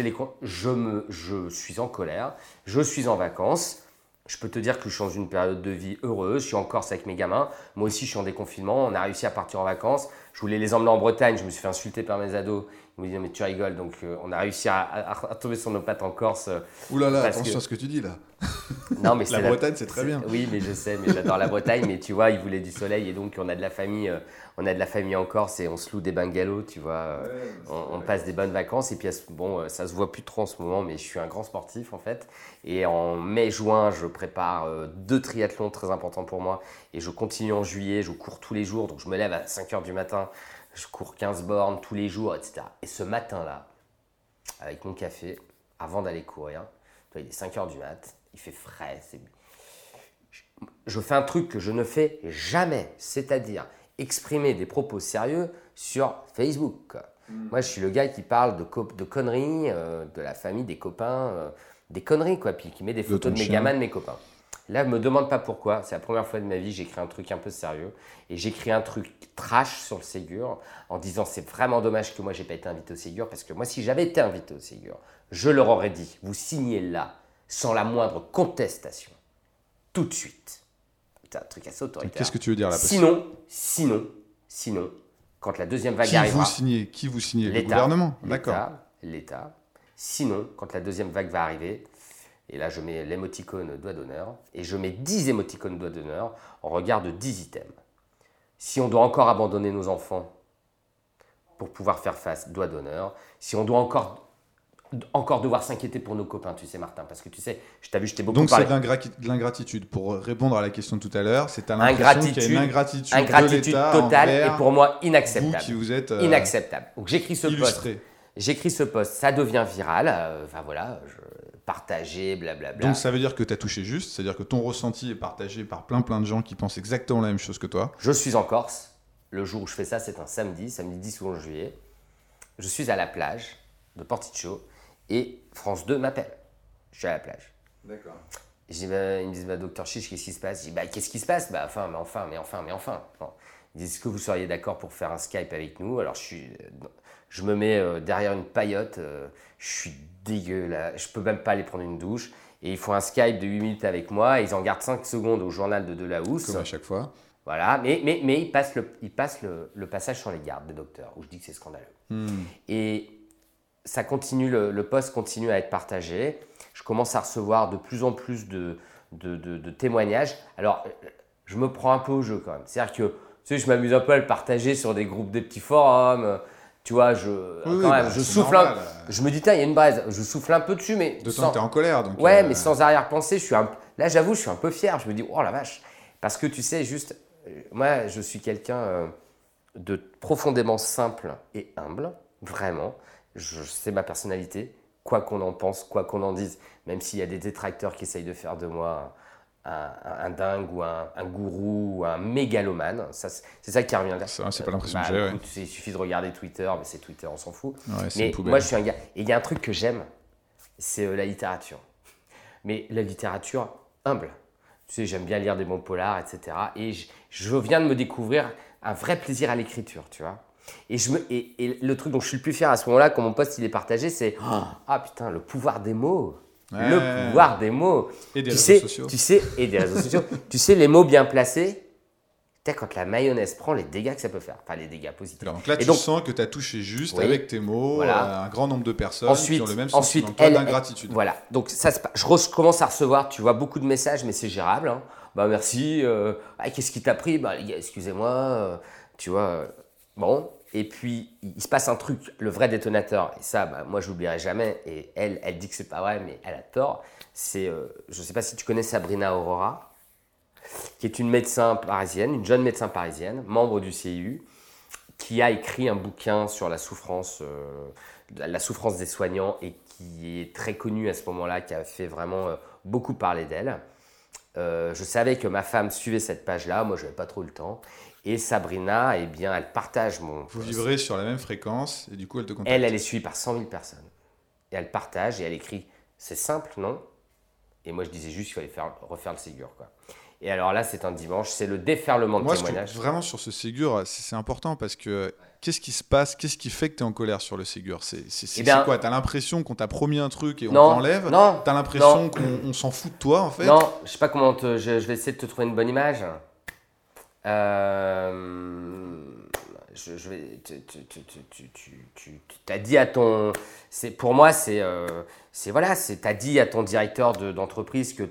je suis en colère, je suis en vacances. Je peux te dire que je suis dans une période de vie heureuse. Je suis en Corse avec mes gamins. Moi aussi, je suis en déconfinement. On a réussi à partir en vacances. Je voulais les emmener en Bretagne. Je me suis fait insulter par mes ados. Ils me disaient, mais tu rigoles. Donc, euh, on a réussi à, à- à tomber sur nos pattes en Corse. euh, Ouh là là, attention que- à ce que tu dis là. non, mais La Bretagne, c'est très bien. Oui, mais je sais, mais j'adore la Bretagne. Mais tu vois, ils voulaient du soleil et donc on a de la famille, euh, on a de la famille en Corse et on se loue des bungalows, tu vois. euh, on, on passe des bonnes vacances et puis bon, ça se voit plus trop en ce moment, mais je suis un grand sportif en fait. Et en mai-juin, je prépare deux triathlons très importants pour moi et je continue en juillet. Je cours tous les jours, donc je me lève à 5 h du matin, je cours 15 bornes tous les jours, etc. Et ce matin-là, avec mon café, avant d'aller courir, il est 5 h du mat, il fait frais, c'est je fais un truc que je ne fais jamais, c'est-à-dire exprimer des propos sérieux sur Facebook. quoi. Moi, je suis le gars qui parle de, co- de conneries, euh, de la famille, des copains, euh, des conneries, quoi, puis qui met des photos ton de mes gamins, de mes copains. Là, me demande pas pourquoi, c'est la première fois de ma vie, j'écris un truc un peu sérieux, et j'écris un truc trash sur le Ségur, en disant c'est vraiment dommage que moi j'ai pas été invité au Ségur, parce que moi, si j'avais été invité au Ségur, je leur aurais dit, vous signez là, sans la moindre contestation, tout de suite. C'est un truc assez autoritaire. Qu'est-ce que tu veux dire là Sinon, sinon, sinon, quand la deuxième vague Qui arrivera, vous signez Qui vous signez? Le gouvernement D'accord. l'État, l'État. Sinon, quand la deuxième vague va arriver, et là je mets l'émoticône doigt d'honneur, et je mets 10 émoticônes doigt d'honneur en regard de 10 items. Si on doit encore abandonner nos enfants pour pouvoir faire face, doigt d'honneur. Si on doit encore, encore devoir s'inquiéter pour nos copains, tu sais Martin, parce que tu sais, je t'ai vu, je t'ai beaucoup Donc parlé. c'est de l'ingra- de l'ingratitude. Pour répondre à la question de tout à l'heure, c'est à l'impression qu'il y a une ingratitude, ingratitude de l'État totale et pour moi vous inacceptable. qui vous êtes euh, Inacceptable. Donc j'écris ce post. illustré. J'écris ce post, ça devient viral. euh, Enfin voilà, je, partagé, blablabla. Donc ça veut dire que tu as touché juste, c'est-à-dire que ton ressenti est partagé par plein plein de gens qui pensent exactement la même chose que toi. Je suis en Corse. Le jour où je fais ça, c'est un samedi, samedi 10 ou 11 juillet. Je suis à la plage de Porticcio et France 2 m'appelle. Je suis à la plage. D'accord. Dis, bah, ils me disent, bah, docteur Chiche, qu'est-ce qui se passe? Je dis, bah, qu'est-ce qui se passe? Bah, enfin, mais enfin, mais enfin, mais enfin. Bon. Ils disent, est-ce que vous seriez d'accord pour faire un Skype avec nous Alors, je, suis, euh, je me mets euh, derrière une paillote, euh, je suis dégueu là, je peux même pas aller prendre une douche. Et ils font un Skype de 8 minutes avec moi, et ils en gardent 5 secondes au journal de Delahousse. Comme à chaque fois. Voilà, mais, mais, mais ils passent, le, ils passent le, le passage sur les gardes des docteurs, où je dis que c'est scandaleux. Hmm. Et ça continue, le, le post continue à être partagé. Je commence à recevoir de plus en plus de, de, de- de témoignages. Alors, je me prends un peu au jeu quand même. C'est-à-dire que tu sais, je m'amuse un peu à le partager sur des groupes, des petits forums. Tu vois, je, Oui, quand bah, je souffle normal. un, Je me dis, tiens, il y a une braise. Je souffle un peu dessus, mais. D'autant sans- que tu es en colère. Donc, Ouais, euh, mais sans arrière-pensée, je suis un... là, j'avoue, je suis un peu fier. Je me dis, oh la vache. Parce que tu sais, juste, euh, moi, je suis quelqu'un euh, de profondément simple et humble, vraiment. Je, c'est ma personnalité, quoi qu'on en pense, quoi qu'on en dise, même s'il y a des détracteurs qui essayent de faire de moi un, dingue ou un, un gourou ou un mégalomane. Ça, c'est ça qui revient là. Ça, c'est pas l'impression Bah, que j'ai, ouais. Il suffit de regarder Twitter, mais c'est Twitter, on s'en fout. Ouais, Mais moi, je suis un gars. Et il y a un truc que j'aime, c'est euh, la littérature. Mais la littérature humble. Tu sais, j'aime bien lire des bons polars, etc. Et je, viens de me découvrir un vrai plaisir à l'écriture, tu vois. Et, je me, et, le truc dont je suis le plus fier à ce moment-là, quand mon poste il est partagé, c'est Ah putain, le pouvoir des mots. Le pouvoir des mots. Et des tu réseaux sais, sociaux. Tu sais, et des réseaux sociaux. tu sais, les mots bien placés, quand la mayonnaise prend les dégâts que ça peut faire, enfin les dégâts positifs. donc là, et tu sens que tu as touché juste avec tes mots euh, un grand nombre de personnes ensuite, qui ont le même ensuite, sentiment d'ingratitude. Voilà, donc ça, je commence à recevoir, tu vois, beaucoup de messages, mais c'est gérable. Hein. Bah merci, euh, ah, qu'est-ce qui t'a pris? Bah excusez-moi, euh, tu vois. bon, et puis il se passe un truc, le vrai détonateur, et ça, bah, moi je l'oublierai jamais, et elle, elle dit que c'est pas vrai, mais elle a tort. C'est, je sais pas si tu connais Sabrina Aurora qui est une médecin parisienne, une jeune médecin parisienne, membre du CIU, qui a écrit un bouquin sur la souffrance, euh, la souffrance des soignants et qui est très connue à ce moment-là, qui a fait vraiment euh, beaucoup parler d'elle. Euh, je savais que ma femme suivait cette page-là, moi je n'avais pas trop le temps. Et Sabrina, eh bien, elle partage mon. Vous vivrez sur la même fréquence et du coup elle te contacte. Elle, elle est suivie par 100 000 personnes. Et elle partage et elle écrit C'est simple, non? Et moi je disais juste qu'il fallait faire, refaire le Ségur. Quoi. Et alors là, c'est un dimanche, c'est le déferlement de Moi, témoignages. vraiment, sur ce Ségur, c'est important parce que qu'est-ce qui se passe? Qu'est-ce qui fait que tu es en colère sur le Ségur? C'est eh quoi? Tu as l'impression qu'on t'a promis un truc et on t'enlève? Non. Tu as l'impression qu'on s'en fout de toi, en fait? Non, je sais pas comment te, je, vais essayer de te trouver une bonne image. Euh, tu, as dit à ton, pour moi c'est, euh, c'est voilà, c'est as dit à ton directeur d'entreprise que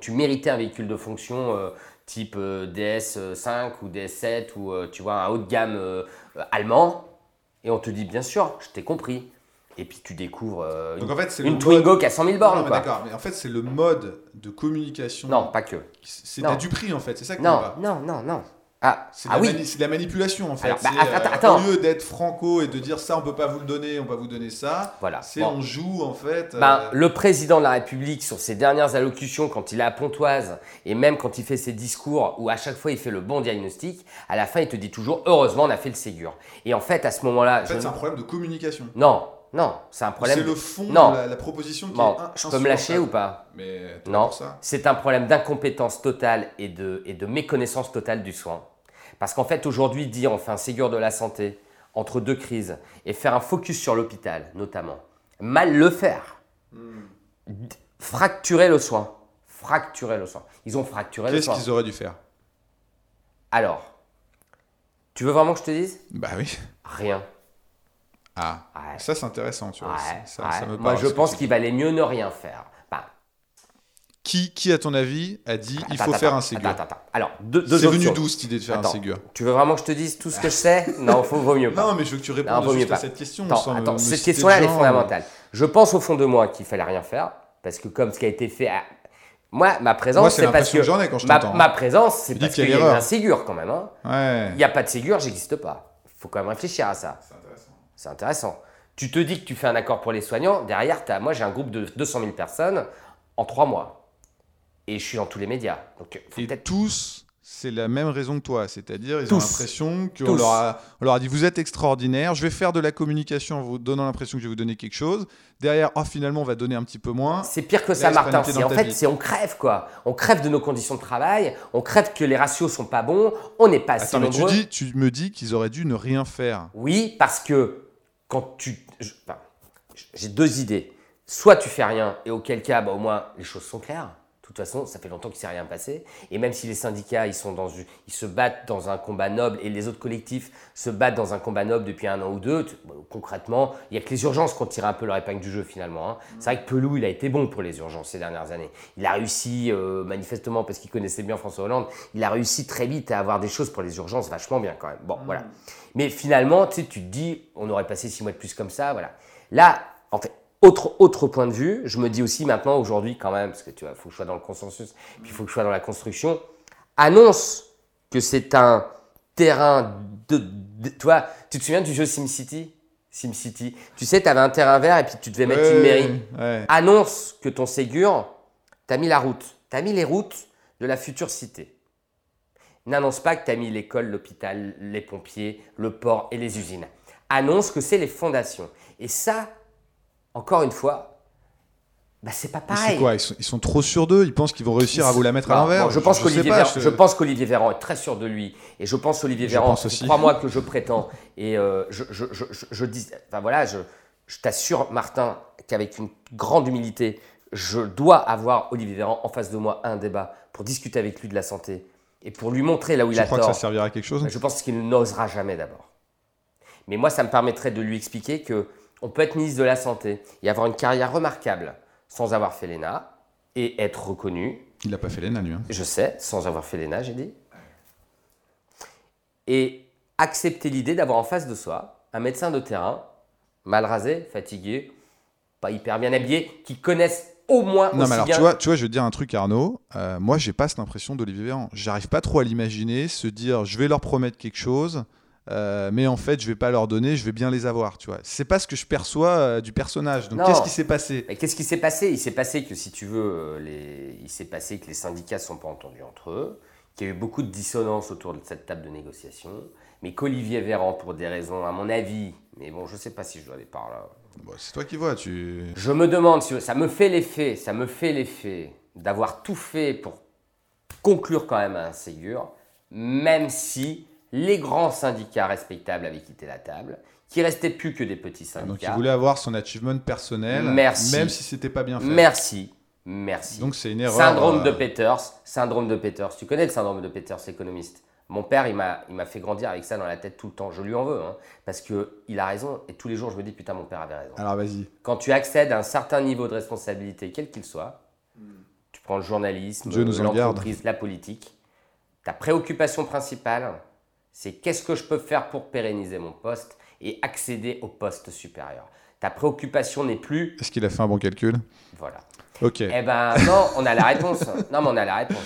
tu méritais un véhicule de fonction euh, type euh, DS5 ou DS7 ou tu vois un haut de gamme allemand, et on te dit bien sûr, je t'ai compris. Et puis tu découvres une, en fait, une Twingo qui a 100 000 bornes. D'accord, mais en fait c'est le mode de communication. Non, pas que. C'est du prix en fait, c'est ça que Non, non, non, non. Ah, c'est ah de, oui. la manipulation en fait. bah, attends, euh, au lieu d'être franco et de dire ça, on peut pas vous le donner, on va vous donner ça. Voilà. C'est on joue en fait. Ben, Le président de la République, sur ses dernières allocutions, quand il est à Pontoise et même quand il fait ses discours où à chaque fois il fait le bon diagnostic, à la fin il te dit toujours heureusement on a fait le Ségur. Et en fait à ce moment-là. En fait, c'est un problème de communication. Non, non, c'est un problème. C'est le fond de la, proposition qui est Je peux me lâcher ou pas Mais Non, c'est un problème d'incompétence totale et de, et de méconnaissance totale du soin. Parce qu'en fait, aujourd'hui, dire on fait un Ségur de la santé entre deux crises et faire un focus sur l'hôpital, notamment, mal le faire, fracturer le soin, fracturer le soin. Ils ont fracturé le soin. Qu'est-ce qu'ils auraient dû faire? Alors, tu veux vraiment que je te dise? Bah oui. Rien. Ah, ça c'est intéressant, tu vois. Ça, me Moi, je pense qu'il valait mieux ne rien faire. Qui, qui, à ton avis, a dit il faut faire un Ségur attends, attends. Alors, deux, deux C'est venu d'où cette idée de faire un Ségur Tu veux vraiment que je te dise tout ce que je sais? Non, il vaut mieux pas. Non, mais je veux que tu répondes juste à cette question. Attends, attends. cette question-là, elle est fondamentale. Je pense au fond de moi qu'il fallait rien faire, parce que comme ce qui a été fait... Moi, ma présence, c'est parce que, que quand je ma, ma, présence, c'est parce qu'il y, a un Ségur quand même. Hein. Ouais. Il n'y a pas de Ségur, j'existe pas. Il faut quand même réfléchir à ça. C'est intéressant. Tu te dis que tu fais un accord pour les soignants, derrière, as, moi j'ai un groupe de 200 000 personnes en trois mois et je suis dans tous les médias. Donc, et tous, c'est la même raison que toi, c'est-à-dire ils ont l'impression qu'on leur, a, leur a dit vous êtes extraordinaire, je vais faire de la communication en vous donnant l'impression que je vais vous donner quelque chose. Derrière, oh, finalement, on va donner un petit peu moins. C'est pire que ça, Martin. en fait, c'est on crève quoi. On crève de nos conditions de travail, on crève que les ratios sont pas bons, on n'est pas assez Tu, dis, tu me dis qu'ils auraient dû ne rien faire. Oui, parce que quand tu, j'ai deux idées. Soit tu fais rien et auquel cas, bah, au moins les choses sont claires toute façon, ça fait longtemps qu'il ne s'est rien passé. Et même si les syndicats, ils, sont dans, ils se battent dans un combat noble et les autres collectifs se battent dans un combat noble depuis un an ou deux, concrètement, il n'y a que les urgences qui ont tiré un peu leur épingle du jeu finalement. Hein. C'est vrai que Pelou, il a été bon pour les urgences ces dernières années. Il a réussi, euh, manifestement, parce qu'il connaissait bien François Hollande, il a réussi très vite à avoir des choses pour les urgences vachement bien quand même. Bon, voilà. Mais finalement, tu te dis, on aurait passé six mois de plus comme ça, voilà. Là, en fait, autre, autre point de vue, je me dis aussi maintenant, aujourd'hui, quand même, parce que tu vois, il faut que je sois dans le consensus, puis il faut que je sois dans la construction, annonce que c'est un terrain de, Tu vois, tu te souviens du jeu SimCity? SimCity. Tu sais, tu avais un terrain vert et puis tu devais mettre une mairie. Annonce que ton Ségur, tu as mis la route. Tu as mis les routes de la future cité. N'annonce pas que tu as mis l'école, l'hôpital, les pompiers, le port et les usines. Annonce que c'est les fondations. Et ça, encore une fois, bah, c'est pas pareil. Quoi ils, sont, trop sûrs d'eux Ils pensent qu'ils vont réussir à vous la mettre à l'envers je, pense qu'Olivier Véran, je... pense qu'Olivier Véran est très sûr de lui. Et je pense Olivier Véran, crois-moi que je prétends. Et euh, je, je, dis, enfin voilà, je, t'assure, Martin, qu'avec une grande humilité, je dois avoir Olivier Véran en face de moi à un débat pour discuter avec lui de la santé et pour lui montrer là où il a tort. Tu crois que ça servira à quelque chose Je pense qu'il n'osera jamais d'abord. Mais moi, ça me permettrait de lui expliquer que on peut être ministre de la Santé et avoir une carrière remarquable sans avoir fait l'ENA et être reconnu. Il n'a pas fait l'ENA, lui. Hein. Je sais, sans avoir fait l'ENA, j'ai dit. Et accepter l'idée d'avoir en face de soi un médecin de terrain, mal rasé, fatigué, pas hyper bien habillé, qui connaisse au moins non, mais alors, Tu vois, tu vois, je vais te dire un truc, Arnaud. Euh, moi, j'ai pas cette impression d'Olivier Véran. J'arrive pas trop à l'imaginer, se dire, je vais leur promettre quelque chose. Euh, mais en fait, je vais pas leur donner, je vais bien les avoir, tu vois. C'est pas ce que je perçois euh, du personnage. Donc, qu'est-ce qui s'est passé? Qu'est-ce qui s'est passé? Il s'est passé que, si tu veux, euh, les... il s'est passé que les syndicats sont pas entendus entre eux, qu'il y a eu beaucoup de dissonance autour de cette table de négociation, mais qu'Olivier Véran, pour des raisons, à mon avis, mais bon, je sais pas si je dois aller par là. c'est toi qui vois, tu. Je me demande, si ça me fait l'effet, ça me fait l'effet d'avoir tout fait pour conclure quand même un Ségur, même si les grands syndicats respectables avaient quitté la table, qui restait plus que des petits syndicats. Donc il voulait avoir son achievement personnel, même si c'était pas bien fait. Merci, merci. Donc c'est une erreur. Syndrome de euh, Peters, syndrome de Peters. Tu connais le syndrome de Peters, l'économiste? Mon père, il m'a, il m'a fait grandir avec ça dans la tête tout le temps. Je lui en veux, hein, parce que il a raison. Et tous les jours, je me dis putain, mon père avait raison. Alors vas-y. Quand tu accèdes à un certain niveau de responsabilité, quel qu'il soit, tu prends le journalisme, l'entreprise, la politique. Ta préoccupation principale, c'est qu'est-ce que je peux faire pour pérenniser mon poste et accéder au poste supérieur. Ta préoccupation n'est plus. Est-ce qu'il a fait un bon calcul? Voilà. Ok. Eh ben non, on a la réponse. non, mais on a la réponse.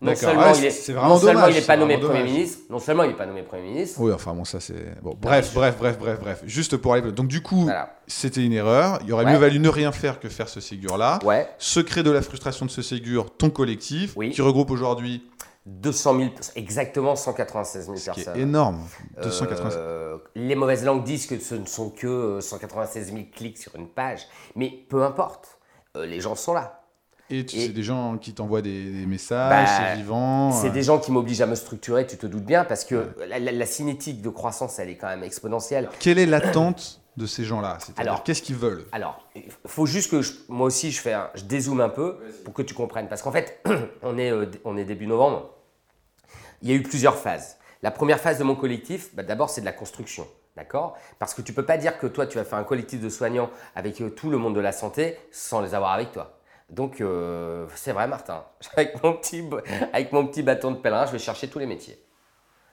Non seulement, il est, non seulement il n'est pas nommé Premier ministre, non seulement il n'est pas nommé Premier ministre. Oui, enfin bon, ça c'est. Bon, bref, bref, bref, bref, bref. Juste pour aller. Donc, du coup, c'était une erreur. Il aurait mieux valu ne rien faire que faire ce Ségur-là. Ouais. Secret de la frustration de ce Ségur, ton collectif, qui regroupe aujourd'hui 200 000, exactement 196 000 personnes. C'est énorme. 296. Euh, les mauvaises langues disent que ce ne sont que 196 000 clics sur une page, mais peu importe, euh, les gens sont là. Et, c'est des gens qui t'envoient des, messages, bah, c'est vivant. C'est des gens qui m'obligent à me structurer, tu te doutes bien, parce que la, cinétique de croissance, elle est quand même exponentielle. Quelle est l'attente de ces gens-là? Alors, qu'est-ce qu'ils veulent? Alors, il faut juste que moi aussi je fais, je dézoome un peu pour que tu comprennes, parce qu'en fait, on est, euh, on est début novembre. Il y a eu plusieurs phases. La première phase de mon collectif, bah, d'abord c'est de la construction. D'accord? Parce que tu peux pas dire que toi, tu vas faire un collectif de soignants avec euh, tout le monde de la santé sans les avoir avec toi. Donc, euh, c'est vrai, Martin. Avec mon, petit, avec mon petit bâton de pèlerin, je vais chercher tous les métiers.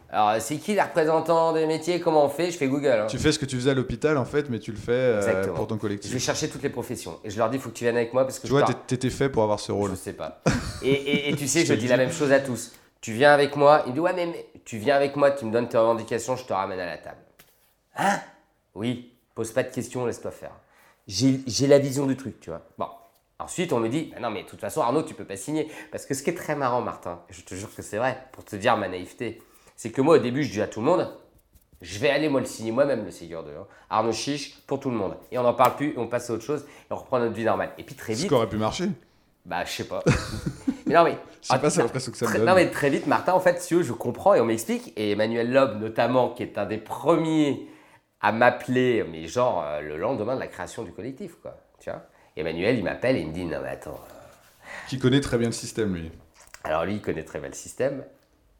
Alors, c'est qui les représentants des métiers? Comment on fait? Je fais Google. Hein. Tu fais ce que tu faisais à l'hôpital, en fait, mais tu le fais euh, pour ton collectif. Je vais chercher toutes les professions. Et je leur dis, il faut que tu viennes avec moi parce que tu vois, tu étais fait pour avoir ce rôle. Je sais pas. et, tu sais, je, dis la même chose à tous. Tu viens avec moi. Il me dit, ouais, mais, tu viens avec moi, tu me donnes tes revendications, je te ramène à la table. Hein? Oui, pose pas de questions, laisse-toi faire. J'ai la vision du truc, tu vois. Bon. Ensuite, on me dit, bah non, mais de toute façon, Arnaud, tu peux pas signer. Parce que ce qui est très marrant, Martin, je te jure que c'est vrai, pour te dire ma naïveté, c'est que moi, au début, je dis à tout le monde, je vais aller moi le signer moi-même, le Ségur de Arnaud Chiche, pour tout le monde. Et on n'en parle plus, on passe à autre chose, et on reprend notre vie normale. Et puis très vite. Ce qui aurait pu marcher Bah, je sais pas. mais non, mais. je sais pas, c'est l'impression que ça me donne. Non, mais très vite, Martin, en fait, si je comprends et on m'explique. Et Emmanuel Loeb, notamment, qui est un des premiers à m'appeler, mais genre euh, le lendemain de la création du collectif, quoi. Tu vois? Emmanuel, il m'appelle et il me dit Non, mais attends. Euh, qui connaît très bien le système, lui. Alors, lui, il connaît très bien le système.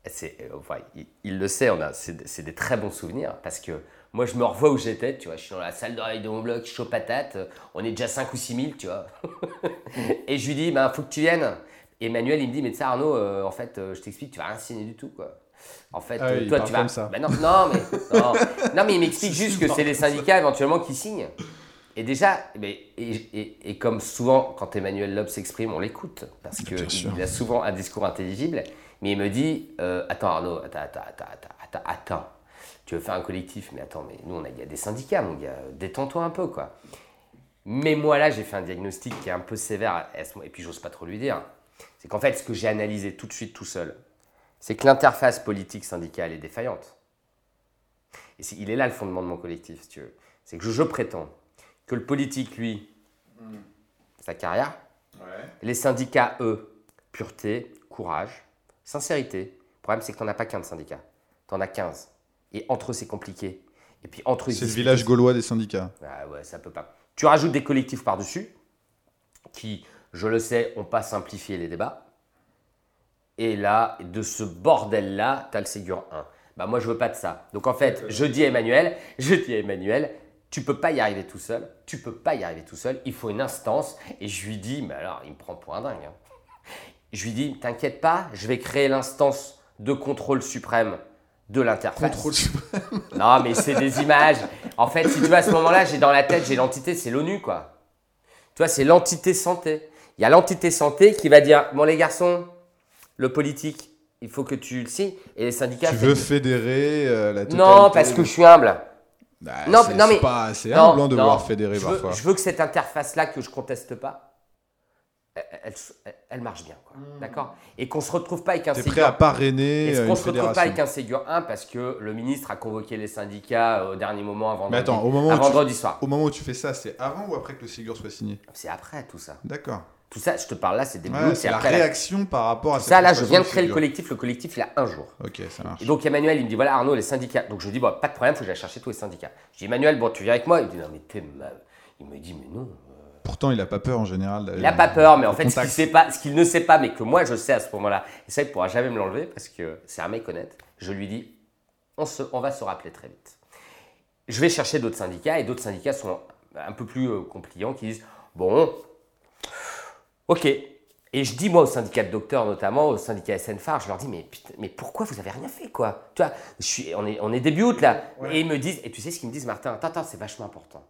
C'est, euh, enfin, il, le sait, on a, c'est, des très bons souvenirs parce que moi, je me revois où j'étais, tu vois. Je suis dans la salle de réveil de mon bloc, chaud patate. On est déjà 5 ou 6 000, tu vois. et je lui dis, ben, faut que tu viennes. Emmanuel, il me dit, mais tu sais, Arnaud, euh, en fait, euh, je t'explique, tu vas rien signer du tout, quoi. En fait, ah toi, tu vas. Ça. Ben non, non, mais, non. mais il m'explique juste que c'est les syndicats éventuellement qui signent. Et déjà, mais, et, et, comme souvent, quand Emmanuel Loeb s'exprime, on l'écoute, parce qu'il a souvent un discours intelligible. Mais il me dit euh, Attends, Arnaud, attends, attends, attends, attends, attends, tu veux faire un collectif, mais attends, mais nous, on a, il y a des syndicats, mon gars, détends-toi un peu, quoi. Mais moi, là, j'ai fait un diagnostic qui est un peu sévère, et puis j'ose pas trop lui dire. C'est qu'en fait, ce que j'ai analysé tout de suite, tout seul, c'est que l'interface politique syndicale est défaillante. Et il est là le fondement de mon collectif, si tu veux. C'est que je, prétends que le politique, lui, ta carrière. Les syndicats, eux, pureté, courage, sincérité. Le problème, c'est que tu n'en as pas qu'un de syndicat. Tu en as 15. Et entre eux, c'est compliqué. Et puis entre C'est le village gaulois des syndicats. Ah ouais, ça peut pas. Tu rajoutes des collectifs par-dessus, qui, je le sais, n'ont pas simplifié les débats. Et là, de ce bordel-là, tu as le Ségur 1. Bah moi, je veux pas de ça. Donc en fait, je dis à Emmanuel, je dis à Emmanuel, tu peux pas y arriver tout seul. Tu peux pas y arriver tout seul. Il faut une instance. Et je lui dis, mais alors, il me prend pour un dingue. Hein. Je lui dis, t'inquiète pas, je vais créer l'instance de contrôle suprême de l'interface. Contrôle suprême. Non, mais c'est des images. En fait, si tu vois, à ce moment-là, j'ai dans la tête, j'ai l'entité, c'est l'ONU, quoi. Tu vois, c'est l'entité santé. Il y a l'entité santé qui va dire, bon les garçons, le politique, il faut que tu le signes. Et les syndicats. Tu veux fédérer euh, la totalité Non, parce que je suis humble. Bah, non, non, mais. pas assez humble hein, de vouloir fédérer je parfois. je veux que cette interface-là, que je conteste pas, elle, marche bien. Hmm. D'accord? Et qu'on ne se retrouve pas avec un Ségur. prêt à parrainer Et qu'on ne se retrouve pas avec un Ségur 1 parce que le ministre a convoqué les syndicats au dernier moment avant Mais attends, au moment vendredi soir. Au moment où tu fais ça, c'est avant ou après que le Ségur soit signé? C'est après tout ça. D'accord. Tout ça, je te parle là, c'est des c'est la réaction par rapport à ça. Là, je viens de créer le collectif. Le collectif, il a un jour. Ok, ça marche. Et donc Emmanuel, il me dit voilà Arnaud, les syndicats. Donc je lui dis bon, pas de problème, il faut que j'aille chercher tous les syndicats. Je dis Emmanuel, bon, tu viens avec moi? Il me dit non mais t'es mal. Il me dit mais non, Pourtant, il n'a pas peur en général. Il n'a pas peur, mais en fait, ce qu'il ne sait pas, mais que moi je sais à ce moment-là, et ça, il ne pourra jamais me l'enlever parce que c'est un mec honnête, je lui dis on, se, on va se rappeler très vite. Je vais chercher d'autres syndicats et d'autres syndicats sont un peu plus euh, compliants qui disent bon, ok. Et je dis moi aux syndicats de docteurs notamment, aux syndicats SNFAR, je leur dis mais, mais pourquoi vous avez rien fait quoi? Tu vois, je suis, on, est, on est début août là. Et ils me disent, et tu sais ce qu'ils me disent Martin, attends, attends, c'est vachement important.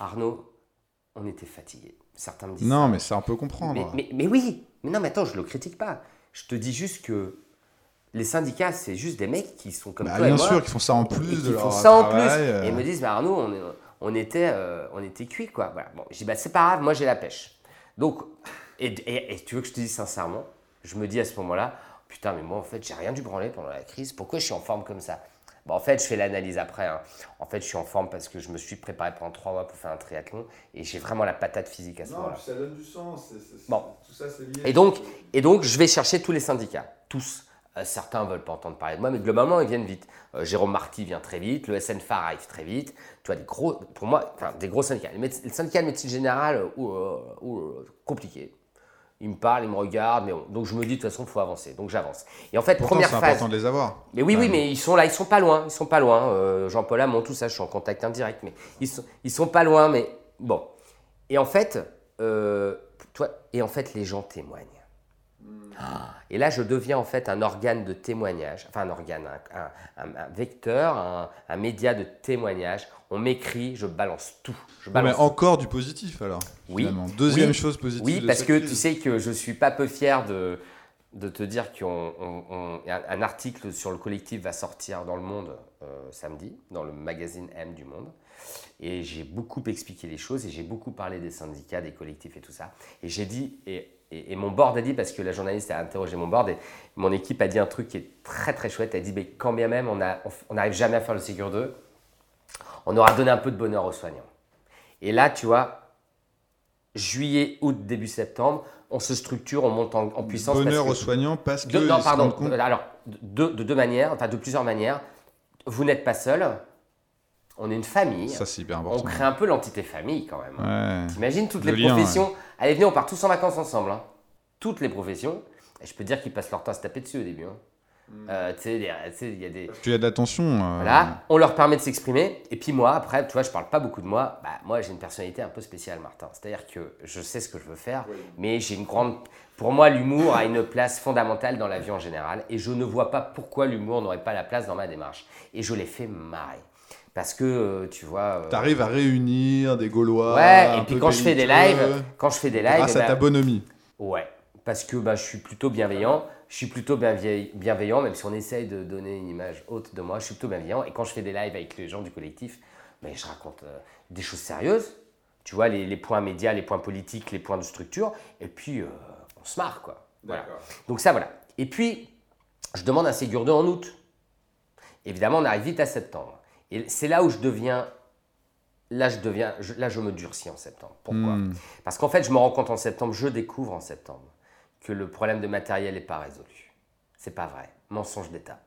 Arnaud, on était fatigué. Certains me disent. Non, mais ça, on peut comprendre. Mais, mais, oui, mais non, mais attends, je ne le critique pas. Je te dis juste que les syndicats, c'est juste des mecs qui sont comme bah, toi bien et moi, sûr, qui font ça en plus de leur font ça en plus. Et ils me disent, mais Arnaud, on, on était, euh, on était cuit, quoi. Voilà. Bon, je dis, bah, c'est pas grave, moi j'ai la pêche. Donc, et, et, tu veux que je te dise sincèrement, je me dis à ce moment-là, putain, mais moi en fait, j'ai rien dû branler pendant la crise, pourquoi je suis en forme comme ça? En fait, je fais l'analyse après. Hein. En fait, je suis en forme parce que je me suis préparé pendant trois mois pour faire un triathlon et j'ai vraiment la patate physique à ce moment-là. ça donne du sens. bon. Tout ça, c'est lié. Et donc, et donc, je vais chercher tous les syndicats, tous. Euh, certains ne veulent pas entendre parler de moi, mais globalement, ils viennent vite. Euh, Jérôme Marty vient très vite, le SNFAR arrive très vite. Tu vois, des gros, pour moi, enfin, des gros syndicats. Les, syndicats de médecine générale, ou, euh, compliqué il me parle, il me regarde, mais donc je me dis de toute façon, il faut avancer. Donc j'avance. Et en fait, première phase. C'est important de les avoir. Mais oui, oui, mais ils sont là, ils sont pas loin, ils sont pas loin. Euh, Jean-Paul Hamon, tout ça, je suis en contact indirect, mais ils sont, ils sont pas loin, mais bon. Et en fait, euh, toi, et en fait, les gens témoignent. Et là, je deviens en fait un organe de témoignage, enfin un organe, un, vecteur, un, média de témoignage. On m'écrit, je balance tout. Je balance mais encore du positif alors. Oui. Deuxième chose positive. Oui, parce que tu sais que je suis pas peu fier de, de te dire qu'un article sur le collectif va sortir dans le Monde euh, samedi, dans le magazine M du Monde. Et j'ai beaucoup expliqué les choses et j'ai beaucoup parlé des syndicats, des collectifs et tout ça. Et j'ai dit, et et, mon board a dit, parce que la journaliste a interrogé mon board, et mon équipe a dit un truc qui est très très chouette. Elle a dit, mais quand bien même on n'arrive jamais à faire le Ségur 2, on aura donné un peu de bonheur aux soignants. Et là, tu vois, juillet, août, début septembre, on se structure, on monte en, puissance. Bonheur aux soignants parce que. non, pardon. Alors, de, de, deux manières, enfin de plusieurs manières. Vous n'êtes pas seul. On est une famille. Ça, c'est hyper important. On crée un peu l'entité famille quand même. Ouais. T'imagines toutes les professions? Allez, venez, on part tous en vacances ensemble. Hein. Toutes les professions. Et je peux dire qu'ils passent leur temps à se taper dessus au début. Hein. Hmm. Euh, tu sais, il y a des. Parce qu'il y a de l'attention. Euh. Voilà, on leur permet de s'exprimer. Et puis moi, après, tu vois, je parle pas beaucoup de moi. Bah, moi, j'ai une personnalité un peu spéciale, Martin. C'est-à-dire que je sais ce que je veux faire, mais j'ai une grande. Pour moi, l'humour a une place fondamentale dans la vie en général. Et je ne vois pas pourquoi l'humour n'aurait pas la place dans ma démarche. Et je les fais marrer. Parce que, euh, tu vois. Euh, tu arrives à réunir des Gaulois. Ouais, et puis quand je fais des lives. Quand je fais des lives. Grâce à bah ta bonhomie. Ouais, parce que bah, je suis plutôt bienveillant. Je suis plutôt bienveillant, même si on essaye de donner une image haute de moi. Je suis plutôt bienveillant. Et quand je fais des lives avec les gens du collectif, bah, je raconte euh, des choses sérieuses. Tu vois, les, points médias, les points politiques, les points de structure. Et puis, on se marre, quoi. Voilà. Donc, ça, voilà. Et puis, je demande un Ségur 2 en août. Évidemment, on arrive vite à septembre. Et c'est là où je deviens là, je deviens, là, je me durcis en septembre. Pourquoi hmm. Parce qu'en fait, je me rends compte en septembre, je découvre en septembre que le problème de matériel n'est pas résolu. C'est pas vrai. Mensonge d'État.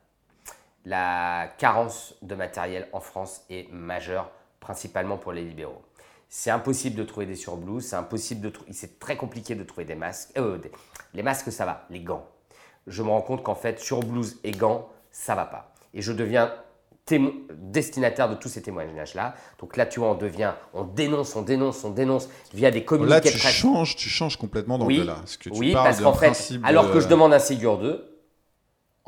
La carence de matériel en France est majeure, principalement pour les libéraux. C'est impossible de trouver des surblouses, c'est impossible de trouver, c'est très compliqué de trouver des masques. Euh, les masques, ça va, les gants. Je me rends compte qu'en fait, surblouse et gants, ça va pas. Et je deviens destinataire de tous ces témoignages-là. Donc là, tu vois, on devient, on dénonce, on dénonce, on dénonce via des communiqués Là, tu changes, tu changes complètement d'angle-là. Oui, oui parce qu'en fait, alors que je demande un Ségur 2,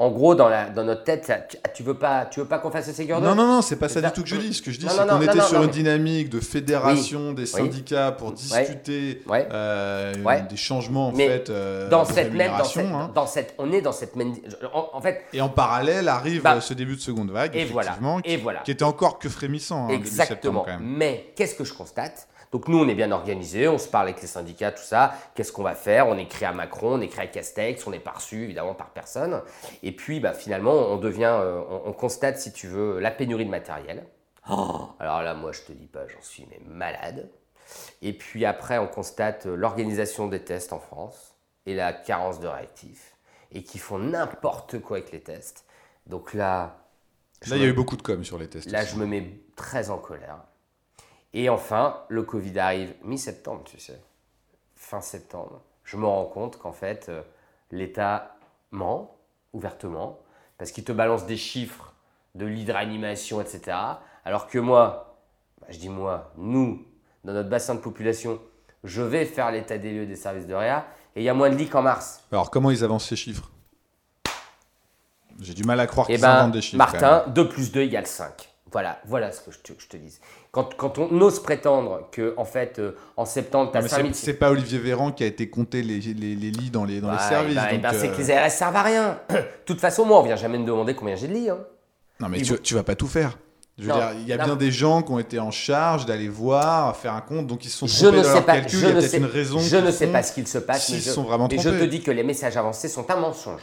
en gros, dans, la, dans notre tête, tu, veux pas, tu veux pas qu'on fasse ce Ségur 2 Non, non, non, c'est pas ça, du tout que je dis. Ce que je dis, c'est qu'on était sur une dynamique de fédération des syndicats pour discuter euh, des changements en fait. Euh, dans cette même, hein. dans cette, on est dans cette même, en, fait. Et en parallèle arrive bah, ce début de seconde vague, et effectivement, qui, et voilà. qui était encore que frémissant. Hein, Exactement. Mais qu'est-ce que je constate? Donc nous, on est bien organisé, on se parle avec les syndicats, tout ça. Qu'est-ce qu'on va faire? On écrit à Macron, on écrit à Castex, on n'est pas reçu évidemment par personne. Et puis bah, finalement, on devient, euh, on, constate, si tu veux, la pénurie de matériel. Oh, alors là, moi, je te dis pas, j'en suis mais malade. Et puis après, on constate euh, l'organisation des tests en France et la carence de réactifs et qui font n'importe quoi avec les tests. Donc là. Là, il y a eu beaucoup de com sur les tests. Là, je me mets très en colère. Et enfin, le Covid arrive mi-septembre, tu sais, fin septembre. Je me rends compte qu'en fait, euh, l'État ment ouvertement parce qu'il te balance des chiffres de lits de réanimation, etc. Alors que moi, bah, je dis moi, nous, dans notre bassin de population, je vais faire l'état des lieux des services de réa et il y a moins de lits qu'en mars. Alors comment ils avancent ces chiffres? J'ai du mal à croire eh qu'ils ben, inventent des chiffres. Martin, 2 plus 2 égale 5. Voilà, voilà ce que je te, je te dis. Quand, quand, on ose prétendre que, en fait, euh, en septembre, tu as 5000... C'est pas Olivier Véran qui a été compté les, les, les lits dans les, dans les services. Bah, ben, c'est euh, que les ARS servent à rien. De toute façon, moi, on vient jamais me demander combien j'ai de lits. Hein. Non, mais tu, tu vas pas tout faire. Je veux dire, il y a bien des gens qui ont été en charge d'aller voir, faire un compte, donc ils se sont trompés je ne sais pas, calcul, je il y a peut-être une raison. Je ne sais pas ce qu'il se passe, mais, je, sont vraiment mais je te dis que les messages avancés sont un mensonge.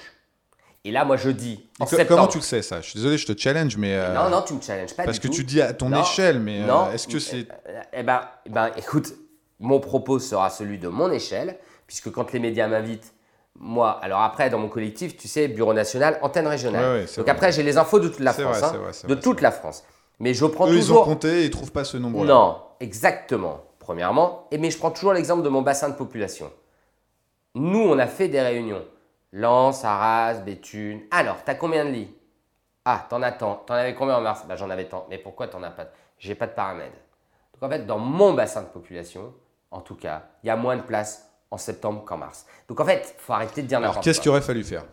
Et là, moi, je dis. En Comment tu le sais, ça? Je suis désolé, je te challenge, mais. Euh, non, non, tu me challenges pas. Parce que tu dis à ton échelle, mais euh, est-ce que c'est. Eh ben, eh ben, écoute, mon propos sera celui de mon échelle, puisque quand les médias m'invitent, moi, alors après, dans mon collectif, tu sais, Bureau national, antenne régionale. Donc après, j'ai les infos de toute la France, hein, de toute la France. Mais je prends Eux, toujours. Ils ont compté et ils trouvent pas ce nombre-là. Non, exactement. Premièrement, et mais je prends toujours l'exemple de mon bassin de population. Nous, on a fait des réunions. Lance, Arras, Béthune. Alors, t'as combien de lits? Ah, t'en as tant. T'en avais combien en mars? Bah, J'en avais tant. Mais pourquoi t'en as pas J'ai pas de paramètres. Donc en fait, dans mon bassin de population, en tout cas, il y a moins de place en septembre qu'en mars. Donc en fait, il faut arrêter de dire n'importe quoi. Alors qu'est-ce qu'il aurait fallu faire?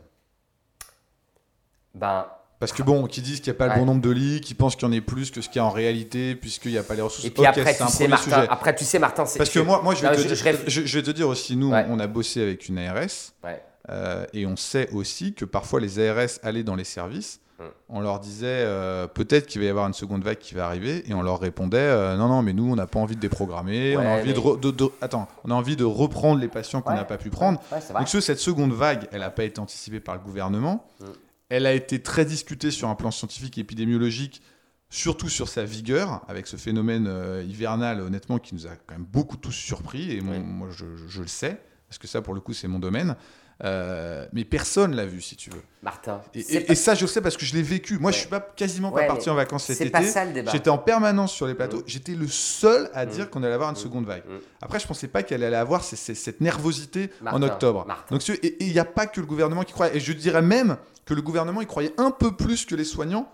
Ben. Parce que bon, qui disent qu'il n'y a pas le bon nombre de lits, qui pensent qu'il y en ait plus que ce qu'il y a en réalité, puisqu'il n'y a pas les ressources. Et puis après, tu sais, Martin, après, tu sais, Martin, Parce que moi, moi je, vais te, je, vais te dire aussi, nous, on a bossé avec une ARS. Ouais. Euh, et on sait aussi que parfois les ARS allaient dans les services, mm. on leur disait euh, peut-être qu'il va y avoir une seconde vague qui va arriver, et on leur répondait euh, non, non, mais nous on n'a pas envie de déprogrammer, on, a envie de, Attends, on a envie de reprendre les patients qu'on n'a pas pu prendre. Donc cette seconde vague, elle n'a pas été anticipée par le gouvernement, mm. Elle a été très discutée sur un plan scientifique et épidémiologique surtout sur sa vigueur, avec ce phénomène hivernal, honnêtement, qui nous a quand même beaucoup tous surpris, et moi je, je, le sais, parce que ça, pour le coup, c'est mon domaine. Euh, mais personne l'a vu, si tu veux. Martin. Et, ça, je sais parce que je l'ai vécu. Moi, je suis pas quasiment pas parti en vacances cet été. J'étais en permanence sur les plateaux. Mm. J'étais le seul à mm. dire qu'on allait avoir une mm. seconde vague. Après, je pensais pas qu'elle allait avoir cette nervosité en octobre. Donc, et il n'y a pas que le gouvernement qui croyait. Et je dirais même que le gouvernement y croyait un peu plus que les soignants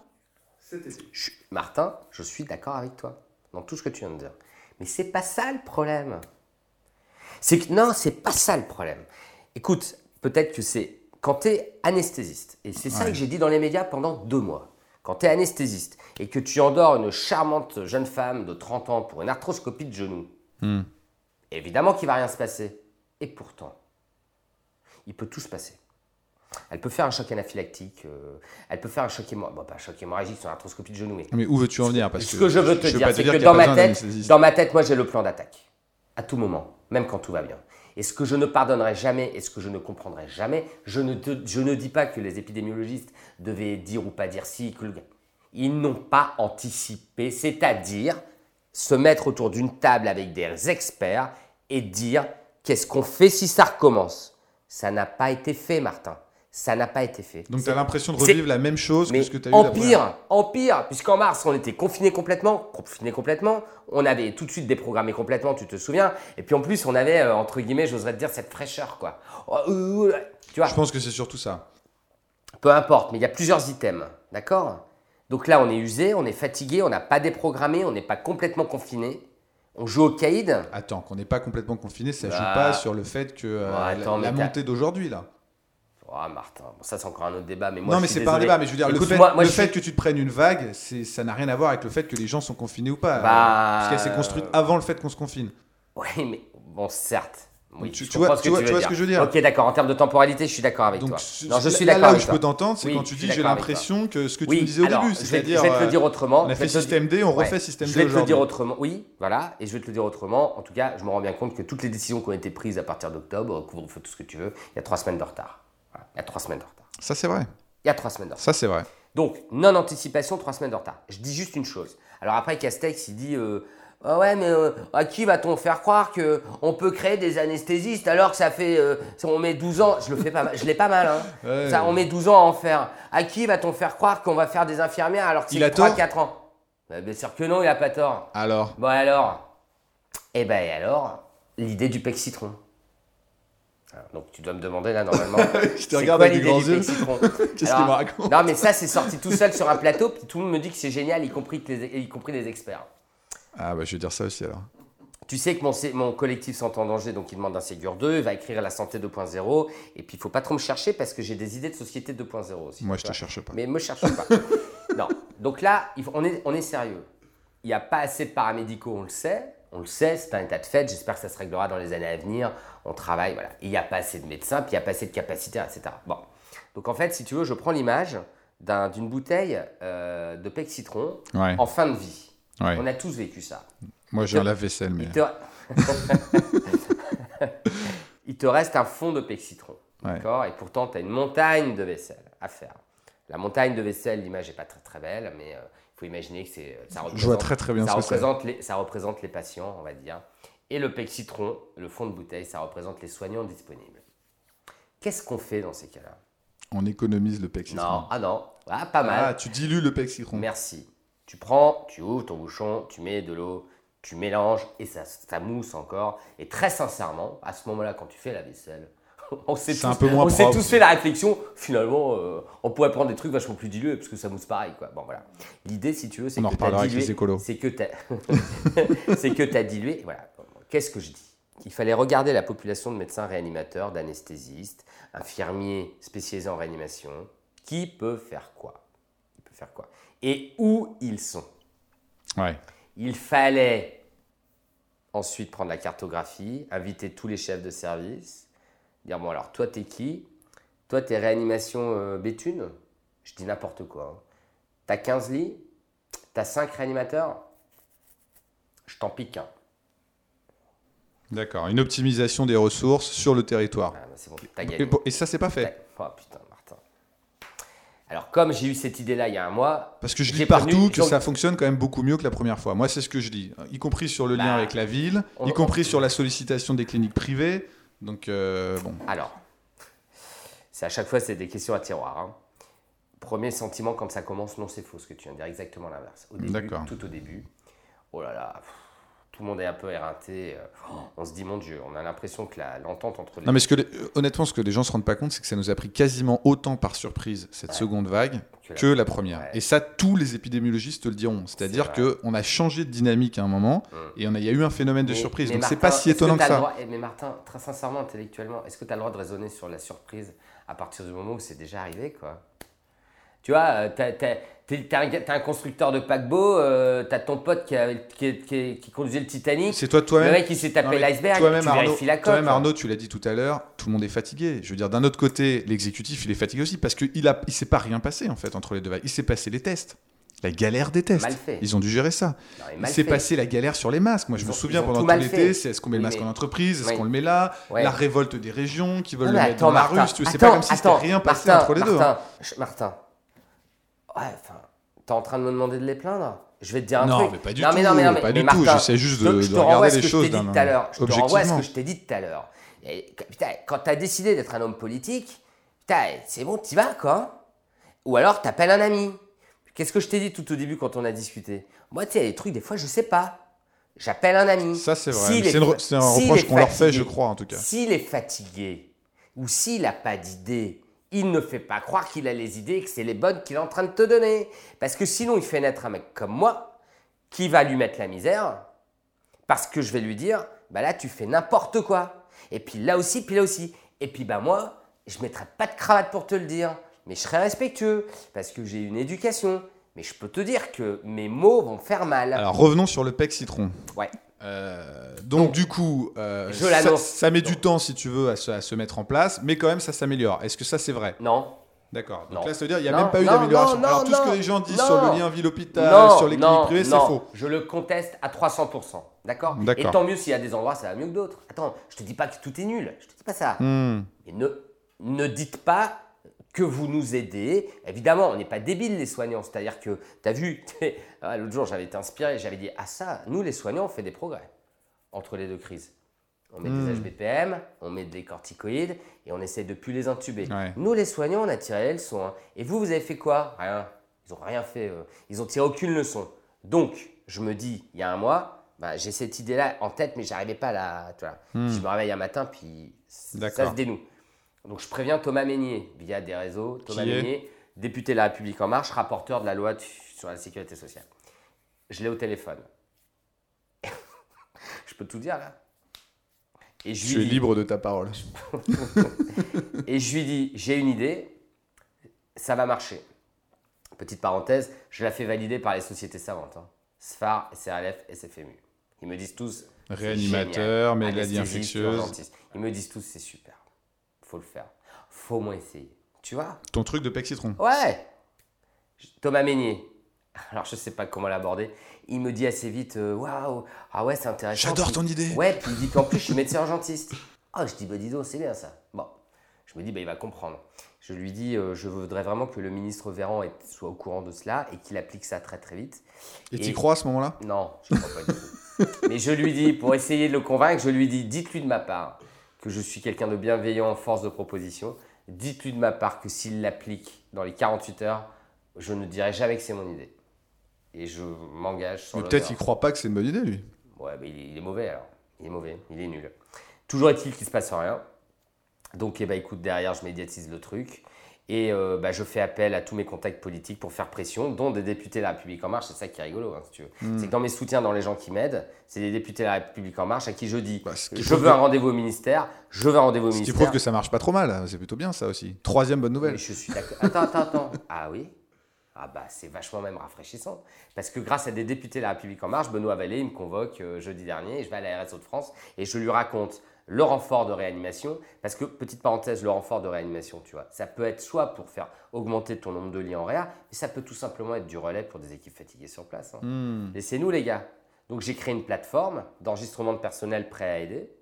cet été. Martin, je suis d'accord avec toi dans tout ce que tu viens de dire. Mais c'est pas ça le problème. C'est que non, c'est pas ça le problème. Écoute, peut-être que c'est quand tu es anesthésiste, et c'est ça que j'ai dit dans les médias pendant deux mois, quand tu es anesthésiste et que tu endors une charmante jeune femme de 30 ans pour une arthroscopie de genou, hmm. évidemment qu'il va rien se passer. Et pourtant, il peut tout se passer. Elle peut faire un choc anaphylactique, euh, elle peut faire un choc hémorragique, bon, pas un choc hémorragique une arthroscopie de genou. Mais, mais où veux-tu en venir? Parce Ce que, je veux te dire, c'est que dans ma, tête, dans ma tête, moi j'ai le plan d'attaque. À tout moment, même quand tout va bien. Et ce que je ne pardonnerai jamais et ce que je ne comprendrai jamais, je ne, dis pas que les épidémiologistes devaient dire ou pas dire si. Ils n'ont pas anticipé, c'est-à-dire se mettre autour d'une table avec des experts et dire qu'est-ce qu'on fait si ça recommence? Ça n'a pas été fait, Martin. Ça n'a pas été fait. Donc tu as l'impression de revivre la même chose que ce que tu as eu en pire, en pire, puisqu'en mars, on était confiné complètement, confiné complètement, on avait tout de suite déprogrammé complètement, tu te souviens, et puis en plus, on avait, euh, entre guillemets, j'oserais te dire, cette fraîcheur, quoi. Oh, euh, euh, tu vois Je pense que c'est surtout ça. Peu importe, mais il y a plusieurs items, d'accord? Donc là, on est usé, on est fatigué, on n'a pas déprogrammé, on n'est pas complètement confiné. On joue au caïd. Attends, qu'on n'est pas complètement confiné, ça ne joue bah. pas sur le fait que la montée d'aujourd'hui, là. Oh, Martin, ça c'est encore un autre débat. Mais moi, non, mais c'est pas un débat. Mais je veux dire, le, fait, le fait, que tu te prennes une vague, ça n'a rien à voir avec le fait que les gens sont confinés ou pas. Bah, parce qu'elle s'est construite avant le fait qu'on se confine. Oui, mais bon, certes. Oui, tu, vois, ce que, tu vois, ce que je veux dire. Ok, d'accord. En termes de temporalité, je suis d'accord avec toi. Non, je suis d'accord. Là où je peux t'entendre, c'est quand tu dis j'ai l'impression que ce que tu me disais au début, c'est-à-dire. Je vais te le dire autrement. On a fait système D, on refait système D. Je vais te le dire autrement. Oui, voilà. Et je vais te le dire autrement. En tout cas, je me rends bien compte que toutes les décisions qui ont été prises à partir d'octobre, couvre-feu, tout ce que tu veux, il y a trois semaines de retard. Il y a trois semaines de retard. Ça, c'est vrai. Il y a trois semaines de retard. Ça, c'est vrai. Donc, non-anticipation, trois semaines de retard. Je dis juste une chose. Alors après, Castex, il dit euh, ah Ouais, mais euh, à qui va-t-on faire croire qu'on peut créer des anesthésistes alors que ça fait. Euh, on met 12 ans. Je le fais pas mal. Je l'ai pas mal. Hein. ça, on met 12 ans à en faire. À qui va-t-on faire croire qu'on va faire des infirmières alors que c'est 3-4 ans? Bah, Bien sûr que non, il a pas tort. Alors? Bon, alors? Eh ben, alors, l'idée du pec citron. Donc tu dois me demander là normalement. je te regarde avec des grands yeux. Qu'est-ce qu'il me raconte Non mais ça c'est sorti tout seul sur un plateau, puis tout le monde me dit que c'est génial, y compris, les, y compris les experts. Ah bah je vais dire ça aussi alors. Tu sais que mon, mon collectif Santé en danger, donc il demande un Ségur 2, il va écrire la santé 2.0, et puis il faut pas trop me chercher parce que j'ai des idées de société 2.0 aussi. Moi je te cherche pas. Mais me cherche pas. non. Donc là, on, est, on est sérieux. Il n'y a pas assez de paramédicaux, on le sait. On le sait, c'est un état de fait. J'espère que ça se réglera dans les années à venir. On travaille, voilà. Il n'y a pas assez de médecins, puis il n'y a pas assez de capacités, etc. Bon. Donc en fait, si tu veux, je prends l'image d'une bouteille euh, de pec citron en fin de vie. On a tous vécu ça. Moi, j'ai un lave-vaisselle, mais. Il te... reste un fond de pec citron. D'accord? Et pourtant, tu as une montagne de vaisselle à faire. La montagne de vaisselle, l'image n'est pas très très belle, mais euh, faut imaginer que c'est, ça représente, Je vois très très bien ça, ce représente les, ça représente les patients, on va dire. Et le pec citron, le fond de bouteille, ça représente les soignants disponibles. Qu'est-ce qu'on fait dans ces cas-là? On économise le pec citron. Non, ah non, ah, pas mal. Ah, tu dilues le pec citron. Merci. Tu prends, tu ouvres ton bouchon, tu mets de l'eau, tu mélanges et ça, ça mousse encore. Et très sincèrement, à ce moment-là, quand tu fais la vaisselle, on s'est tous, tous fait la réflexion. Finalement, euh, on pourrait prendre des trucs vachement plus dilués parce que ça mousse pareil. Quoi. Bon, voilà. L'idée, si tu veux, c'est que tu as dilué. C'est que tu as dilué. Voilà. Qu'est-ce que je dis? Il fallait regarder la population de médecins réanimateurs, d'anesthésistes, infirmiers spécialisés en réanimation. Qui peut faire quoi? Qui peut faire quoi? Et où ils sont? Ouais. Il fallait ensuite prendre la cartographie, inviter tous les chefs de service, Dire, bon, alors, toi, t'es qui? Toi, t'es réanimation euh, Béthune? Je dis n'importe quoi. Hein. T'as 15 lits? T'as 5 réanimateurs? Je t'en pique un. D'accord, une optimisation des ressources sur le territoire. Ah, bah, c'est bon, t'as gagné. Et, ça, c'est pas fait. Oh putain, Martin. Alors, comme j'ai eu cette idée-là il y a un mois. Parce que je lis partout que ça fonctionne quand même beaucoup mieux que la première fois. Moi, c'est ce que je dis, y compris sur le lien bah, avec la ville, y compris sur la sollicitation des cliniques privées. Donc, euh, bon. Alors, c'est à chaque fois, c'est des questions à tiroir. Hein. Premier sentiment quand ça commence, non, c'est faux ce que tu viens de dire, exactement l'inverse. Au début, tout au début, oh là là, tout le monde est un peu éreinté. Euh, on se dit, mon Dieu, on a l'impression que l'entente entre les. Non, mais ce que honnêtement, ce que les gens se rendent pas compte, c'est que ça nous a pris quasiment autant par surprise, cette seconde vague, que la, première. Et ça, tous les épidémiologistes te le diront. C'est-à-dire qu'on a changé de dynamique à un moment mm. et il y a eu un phénomène de surprise. Donc, c'est pas si étonnant que, ça. Eh, mais Martin, très sincèrement, intellectuellement, est-ce que tu as le droit de raisonner sur la surprise à partir du moment où c'est déjà arrivé quoi? Tu vois, euh, tu as, un constructeur de paquebot, euh, tu as ton pote qui, qui, conduisait le Titanic. C'est toi, toi-même. Le mec qui s'est tapé l'iceberg. Toi-même, Arnaud, toi-même, Arnaud, tu l'as dit tout à l'heure, tout le monde est fatigué. Je veux dire, d'un autre côté, l'exécutif, il est fatigué aussi parce qu'il ne il s'est pas rien passé en fait entre les deux vagues. Il s'est passé les tests. La galère des tests. Ils ont dû gérer ça. il s'est passé la galère sur les masques. Moi, je me souviens pendant tout l'été, c'est est-ce qu'on met le masque en entreprise, est-ce qu'on le met là, la révolte des régions qui veulent le mettre dans la rue. C'est pas comme si c'était rien passé entre les deux. Martin, ouais, enfin, T'es en train de me demander de les plaindre je vais te dire un non, truc. Mais pas du non, tout, mais non, mais non, mais, pas du tout. J'essaie juste de, je de regarder ce les choses d'un-. Je te renvoie à ce que je t'ai dit tout à l'heure. Putain, quand tu as décidé d'être un homme politique, putain, c'est bon, t'y vas, quoi. Ou alors, t'appelles un ami. Qu'est-ce que je t'ai dit tout au début quand on a discuté? Moi, tu sais, il y a des trucs, des fois, je sais pas. J'appelle un ami. Ça, c'est vrai. C'est un reproche qu'on leur fait, je crois, en tout cas. S'il est fatigué ou s'il n'a pas d'idées, il ne fait pas croire qu'il a les idées et que c'est les bonnes qu'il est en train de te donner. Parce que sinon, il fait naître un mec comme moi qui va lui mettre la misère parce que je vais lui dire, bah là, tu fais n'importe quoi. Et puis là aussi, puis là aussi. Et puis, bah moi, je ne mettrai pas de cravate pour te le dire, mais je serai respectueux parce que j'ai une éducation. Mais je peux te dire que mes mots vont faire mal. Alors, revenons sur le PEC citron. ouais. Euh, donc, du coup, euh, ça, met du temps, si tu veux, à se, à se mettre en place, mais quand même, ça s'améliore. Est-ce que ça, c'est vrai? Non. D'accord. Non. Donc là, ça veut dire qu'il n'y a Non, même pas eu non, d'amélioration. non, Alors, tout ce non, que les gens disent non. sur le lien ville-hôpital, non, sur les non, cliniques privées, c'est non. faux. Je le conteste à 300%. D'accord D'accord? Et tant mieux s'il y a des endroits, ça va mieux que d'autres. Attends, je te dis pas que tout est nul. Je te dis pas ça. Hmm. Mais ne, ne dites pas que vous nous aidez. Évidemment, on n'est pas débiles les soignants. C'est-à-dire que, tu as vu, ah, l'autre jour j'avais été inspiré, j'avais dit, ah ça, nous les soignants, on fait des progrès entre les deux crises. On met Hmm. des HBPM, on met des corticoïdes et on essaie de plus les intuber. Ouais. Nous les soignants, on a tiré les leçons. hein. Et vous, vous avez fait quoi? Rien. Ils n'ont rien fait. euh. Ils ont tiré aucune leçon. Donc, je me dis, il y a un mois, bah, j'ai cette idée-là en tête, mais j'arrivais pas à la. tu vois. Je me réveille un matin, puis ça Hmm. Se dénoue. Donc, je préviens Thomas Meignier via des réseaux. Thomas Qui Meignier, député de la République En Marche, rapporteur de la loi sur la sécurité sociale. Je l'ai au téléphone. je peux tout dire là Et je dis- libre de ta parole. et je lui dis, j'ai une idée, ça va marcher. Petite parenthèse, je la fais valider par les sociétés savantes. hein. SFAR, SRLF, SFMU. Ils me disent tous... Réanimateur, maladie infectieuse. Ils me disent tous, c'est super. Faut le faire. Faut au moins essayer. Tu vois? Ton truc de PEC citron. Ouais Thomas Meignier. Alors, je sais pas comment l'aborder. Il me dit assez vite, euh, waouh, ah ouais, c'est intéressant. J'adore ton idée. Ouais, puis il dit qu'en plus, je suis médecin urgentiste. Ah, je dis, bah dis donc, c'est bien ça. Bon, je me dis, bah il va comprendre. Je lui dis, euh, je voudrais vraiment que le ministre Véran soit au courant de cela et qu'il applique ça très très vite. Et Et- tu crois à ce moment-là? Non, je ne crois pas du tout. Mais je lui dis, pour essayer de le convaincre, je lui dis, dites-lui de ma part que je suis quelqu'un de bienveillant, force de proposition. Dites-lui de ma part que s'il l'applique dans les 48 heures, je ne dirai jamais que c'est mon idée. Et je m'engage sur Mais le peut-être qu'il croit pas que c'est une bonne idée, lui. Ouais, mais il est, il est mauvais alors. Il est mauvais, il est nul. Toujours est-il qu'il ne se passe rien. Donc, eh ben, écoute, derrière, je médiatise le truc. Et euh, bah, je fais appel à tous mes contacts politiques pour faire pression, dont des députés de la République En Marche. C'est ça qui est rigolo, hein, si tu veux. Hmm. C'est que dans mes soutiens, dans les gens qui m'aident, c'est des députés de la République En Marche à qui je dis Bah, qui je veux que- un rendez-vous au ministère, je veux un rendez-vous au Ce qui ministère. prouve que ça marche pas trop mal. C'est plutôt bien, ça aussi. Troisième bonne nouvelle. Mais je suis d'accord. Attends, attends, attends. Ah oui? Ah bah c'est vachement même rafraîchissant. Parce que grâce à des députés de la République En Marche, Benoît Vallée, il me convoque euh, jeudi dernier et je vais à la RSO de France et je lui raconte le renfort de réanimation. Parce que, petite parenthèse, le renfort de réanimation, tu vois, ça peut être soit pour faire augmenter ton nombre de lits en réa, mais ça peut tout simplement être du relais pour des équipes fatiguées sur place. hein. Hmm. Laissez-nous les gars. Donc j'ai créé une plateforme d'enregistrement de personnel prêt à aider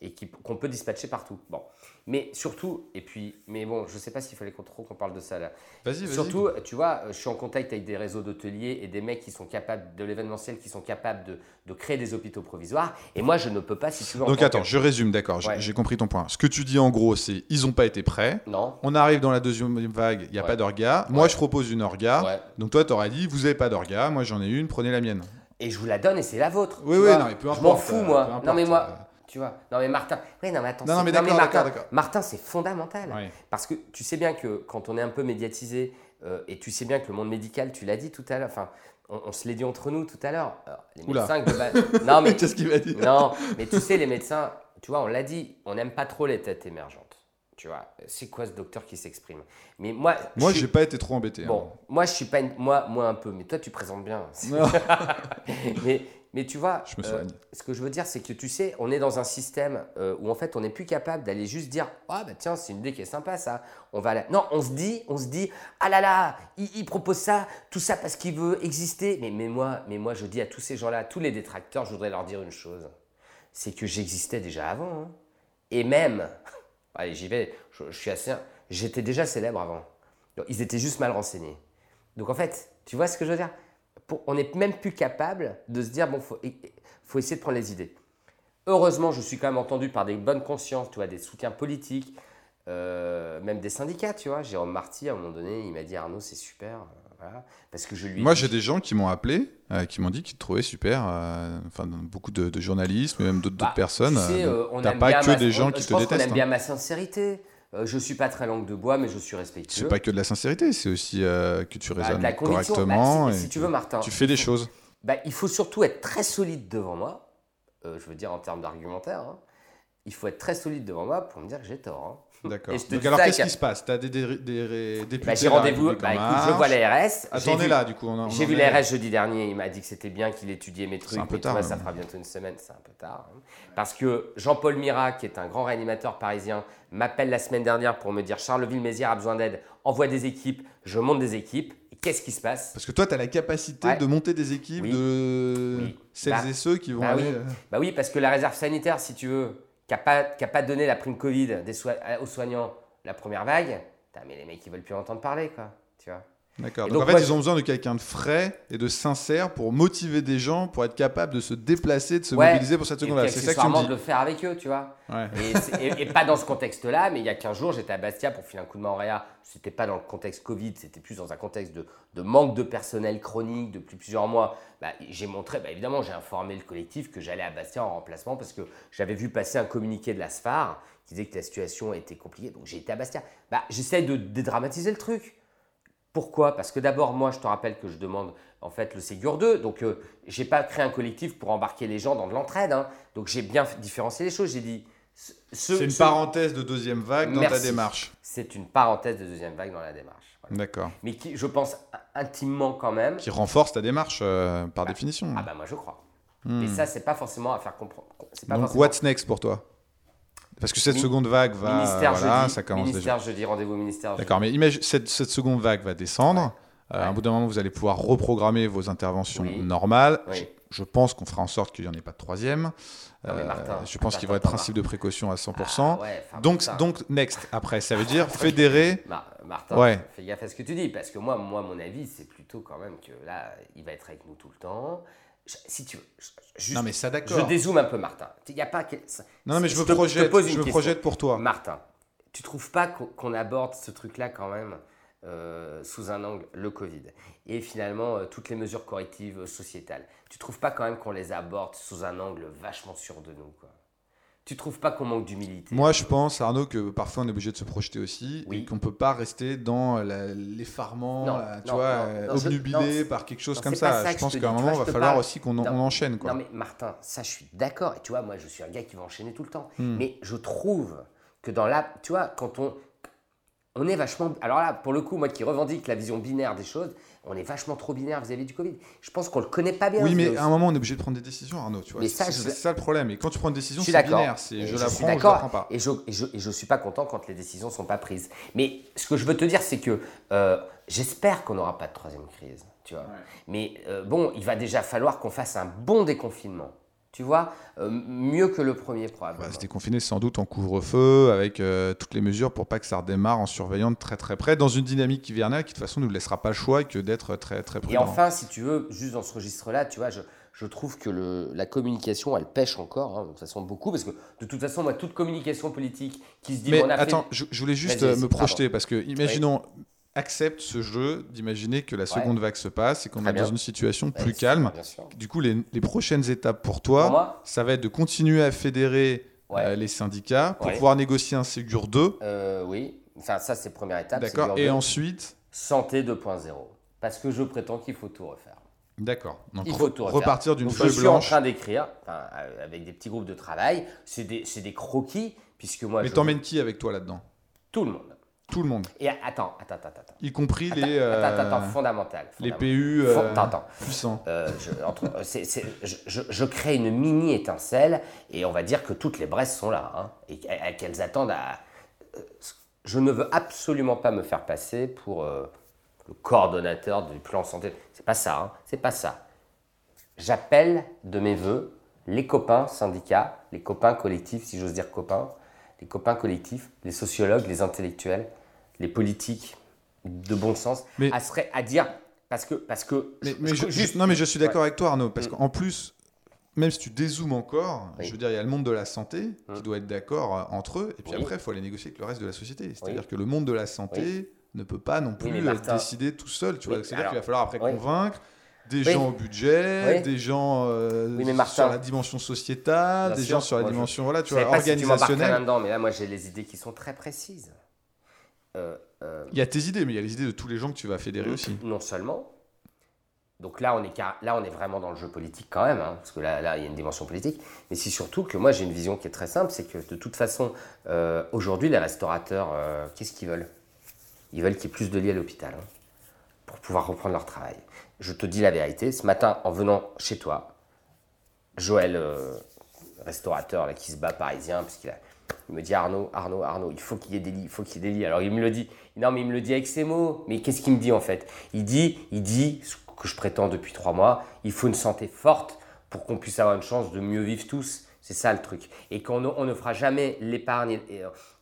et qu'on peut dispatcher partout. Bon, mais surtout, et puis, mais bon, je sais pas s'il fallait qu'on trop qu'on parle de ça là. Vas-y, vas-y. Surtout, tu vois, je suis en contact avec des réseaux d'hôteliers et des mecs qui sont capables de l'événementiel, qui sont capables de, de créer des hôpitaux provisoires. Et moi, je ne peux pas, si tu veux. Donc attends, que- je résume, d'accord, j'ai- Ouais. j'ai compris ton point. Ce que tu dis en gros, c'est ils n'ont pas été prêts. Non. On arrive dans la deuxième vague, il n'y a Ouais. pas d'orga. Moi, Ouais. je propose une orga. Ouais. Donc toi, tu aurais dit, vous n'avez pas d'orga, moi j'en ai une, prenez la mienne. Et je vous la donne et c'est la vôtre. Oui, oui, vois. non, mais peu Je m'en importe, fous, euh, moi. importe, non, mais moi, euh. Tu vois. Non, mais Martin. Oui, non, mais attends. Non, mais d'accord, Martin. Martin, c'est fondamental. Parce que tu sais bien que quand on est un peu médiatisé, euh, et tu sais bien que le monde médical, tu l'as dit tout à l'heure, enfin, on, on se l'est dit entre nous tout à l'heure. Les médecins, non, mais, Qu'est-ce qu'il va dire non, mais tu sais, les médecins, tu vois, on l'a dit, on n'aime pas trop les têtes émergentes. Tu vois, c'est quoi ce docteur qui s'exprime? Mais moi, Moi, suis- j'ai pas été trop embêté. hein. Bon, moi, je suis pas une... moi, moi un peu, mais toi, tu présentes bien. Mais, mais tu vois, Je me euh, ce que je veux dire, c'est que tu sais, on est dans un système euh, où en fait, on n'est plus capable d'aller juste dire Ah, bah tiens, c'est une idée qui est sympa, ça. On va la... Non, on se dit, on se dit Ah là là, il, il propose ça, tout ça parce qu'il veut exister. Mais, mais, moi, mais moi, je dis à tous ces gens-là, tous les détracteurs, je voudrais leur dire une chose c'est que j'existais déjà avant. hein. Et même, allez, j'y vais, je, je suis assez. J'étais déjà célèbre avant. Donc, ils étaient juste mal renseignés. Donc en fait, tu vois ce que je veux dire? On n'est même plus capable de se dire, bon, faut, faut essayer de prendre les idées. Heureusement, je suis quand même entendu par des bonnes consciences, tu vois, des soutiens politiques, euh, même des syndicats, tu vois. Jérôme Marty, à un moment donné, il m'a dit Arnaud, c'est super. Euh, parce que je lui Moi, j'ai des gens qui m'ont appelé, euh, qui m'ont dit qu'ils te trouvaient super. enfin, beaucoup de, journalistes, mais même d'autres bah, personnes. Tu sais, on pas que des gens qui te détestent. On aime bien hein. ma sincérité. Je suis pas très langue de bois, mais je suis respectueux. C'est pas que de la sincérité, c'est aussi que tu bah, raisonnes correctement. Bah, si, tu veux, Martin. Tu fais des choses. il faut surtout être très solide devant moi. Euh, je veux dire en termes d'argumentaire, hein, il faut être très solide devant moi pour me dire que j'ai tort. Hein. D'accord. Donc alors qu'est-ce qui se passe? Tu as des, des, députés bah, J'ai rendez-vous, bah, écoute, je vois l'ARS. Attendez là, du coup. J'ai vu l'ARS jeudi dernier, il m'a dit que c'était bien qu'il étudiait mes trucs. Un peu tard. ça fera bientôt une semaine, c'est un peu tard. Hein. Parce que Jean-Paul Mira, qui est un grand réanimateur parisien, m'appelle la semaine dernière pour me dire Charleville-Mézières a besoin d'aide, envoie des équipes, je monte des équipes qu'est-ce qui se passe? Parce que toi, tu as la capacité de monter des équipes de celles bah, et ceux qui vont bah aller... Oui. Euh, bah oui, parce que la réserve sanitaire, si tu veux, qui n'a pas, donné la prime Covid aux soignants la première vague, mais les mecs, ils veulent plus entendre parler, quoi. Tu vois D'accord. Donc, en fait, ils ont besoin de quelqu'un de frais et de sincère pour motiver des gens, pour être capable de se déplacer, de se mobiliser pour cette seconde-là. C'est ça que tu me dis. de le faire avec eux, tu vois. Et, pas dans ce contexte-là, mais il y a 15 jours, j'étais à Bastia pour filer un coup de main en réa. C'était pas dans le contexte Covid, c'était plus dans un contexte de, manque de personnel chronique depuis plusieurs mois. Bah, j'ai montré, bah, évidemment, j'ai informé le collectif que j'allais à Bastia en remplacement parce que j'avais vu passer un communiqué de la SFAR qui disait que la situation était compliquée. Donc j'ai été à Bastia. Bah, J'essaie de dédramatiser le truc. Pourquoi? Parce que d'abord, moi, je te rappelle que je demande en fait le Ségur 2. Donc, euh, je n'ai pas créé un collectif pour embarquer les gens dans de l'entraide. Hein. Donc, j'ai bien différencié les choses. J'ai dit. C'est une parenthèse de deuxième vague dans ta démarche. C'est une parenthèse de deuxième vague dans la démarche. D'accord. Mais qui, je pense intimement quand même. Qui renforce ta démarche euh, par bah, définition. Ah, bah, moi, je crois. Hmm. Et ça, c'est pas forcément à faire comprendre. Donc, what's next pour toi? Parce que cette seconde vague va. Ministère voilà, ça commence ministère déjà. jeudi, rendez-vous ministère. D'accord, mais imagine, cette, cette, seconde vague va descendre. Euh, à un bout d'un moment, vous allez pouvoir reprogrammer vos interventions normales. Je, pense qu'on fera en sorte qu'il n'y en ait pas de troisième. Euh, je pense qu'il va être principe de précaution à 100%. Ah, donc, donc, next, après, ça veut dire fédérer. Martin, ouais. fais gaffe à ce que tu dis, parce que moi, moi mon avis, c'est plutôt quand même que là, il va être avec nous tout le temps si tu veux, juste, non mais ça d'accord. Je dézoome un peu, Martin. Il y a pas. Non, mais je me projette. Je me projette pour toi. Martin, tu trouves pas qu'on aborde ce truc-là quand même euh, sous un angle le Covid et finalement euh, toutes les mesures correctives sociétales? Tu trouves pas quand même qu'on les aborde sous un angle vachement sûr de nous, quoi? Tu trouves pas qu'on manque d'humilité Moi, je pense, Arnaud, que parfois on est obligé de se projeter aussi et qu'on peut pas rester dans l'effarement, tu vois, obnubilé par quelque chose comme ça. je pense qu'à un moment, il va falloir aussi qu'on enchaîne. Quoi. Non, mais Martin, ça, je suis d'accord. Et tu vois, moi, je suis un gars qui va enchaîner tout le temps. Hmm. Mais je trouve que dans la. Tu vois, quand on. On est vachement. Alors là, pour le coup, moi qui revendique la vision binaire des choses, on est vachement trop binaire vis-à-vis du Covid. Je pense qu'on le connaît pas bien. Oui, mais à un moment, on est obligé de prendre des décisions, Arnaud. Tu vois, c'est ça le problème. Et quand tu prends une décision, c'est binaire. Je, je la prends, je la prends pas. Et je, et je, et je suis pas content quand les décisions sont pas prises. Mais ce que je veux te dire, c'est que euh, j'espère qu'on n'aura pas de troisième crise. Tu vois. Mais euh, bon, il va déjà falloir qu'on fasse un bon déconfinement tu vois, euh, mieux que le premier probablement. On se déconfiner sans doute en couvre-feu, avec euh, toutes les mesures pour pas que ça redémarre en surveillant de très très près, dans une dynamique hivernale qui de toute façon ne nous laissera pas le choix que d'être très très prudent. Et enfin, si tu veux, juste dans ce registre-là, tu vois, je, je trouve que le, la communication, elle pêche encore, hein, de toute façon beaucoup, parce que de toute façon, moi, toute communication politique qui se dit... Mais attends, je, voulais juste me projeter, parce que imaginons accepte ce jeu d'imaginer que la seconde vague se passe et qu'on est dans une situation plus calme. Du coup, les, prochaines étapes pour toi, ça va être de continuer à fédérer euh, les syndicats pour pouvoir négocier un Ségur 2. Euh, oui, enfin, ça c'est première étape. D'accord, et ensuite Santé 2.0. Parce que je prétends qu'il faut tout refaire. D'accord. Donc il faut tout repartir d'une feuille blanche. Je suis en train d'écrire, euh, avec des petits groupes de travail, c'est des, des, croquis, puisque moi. Mais t'emmènes qui avec toi là-dedans? Tout le monde. Tout le monde. Et attends, attends, attends, attends. Y compris les. attends, attends, euh, fondamental, Les PU euh, attends, puissants. Euh, je, entre, je, je, crée une mini étincelle et on va dire que toutes les braises sont là hein, et qu'elles attendent à. Je ne veux absolument pas me faire passer pour le coordonnateur du plan santé. C'est pas ça, hein, c'est pas ça. J'appelle de mes voeux les copains syndicats, les copains collectifs, si j'ose dire copains, les copains collectifs, les sociologues, les intellectuels, les politiques de bon sens, à, à dire Parce que. Parce que mais, je, non, mais je suis d'accord avec toi, Arnaud, parce mm. qu'en plus, même si tu dézoomes encore, je veux dire, il y a le monde de la santé qui mm. doit être d'accord euh, entre eux, et puis après, il faut aller négocier avec le reste de la société. C'est-à-dire que le monde de la santé ne peut pas non plus décider tout seul. Tu vois, c'est-à-dire qu'il va falloir après convaincre des gens au budget, des gens euh, sur la dimension sociétale, des gens sur la dimension voilà, tu vois, organisationnelle. mais là, moi, j'ai les idées qui sont très précises. Euh, euh, il y a tes idées, mais il y a les idées de tous les gens que tu vas fédérer aussi. Non seulement. Donc là on, est, là, on est vraiment dans le jeu politique quand même, hein, parce que là, là, il y a une dimension politique. Mais c'est surtout que moi, j'ai une vision qui est très simple, c'est que de toute façon, aujourd'hui, les restaurateurs, qu'est-ce qu'ils veulent? Ils veulent qu'il y ait plus de lits à l'hôpital hein, pour pouvoir reprendre leur travail je te dis la vérité, ce matin, en venant chez toi, Joël, euh, restaurateur là, qui se bat parisien, puisqu'il il me dit Arnaud, Arnaud, Arnaud, il faut qu'il y ait des lits, il faut qu'il y ait des lits. Alors il me le dit, non mais il me le dit avec ses mots. Mais qu'est-ce qu'il me dit en fait? Il dit, il dit ce que je prétends depuis trois mois, il faut une santé forte pour qu'on puisse avoir une chance de mieux vivre tous. C'est ça le truc. Et qu'on on ne fera jamais l'épargne,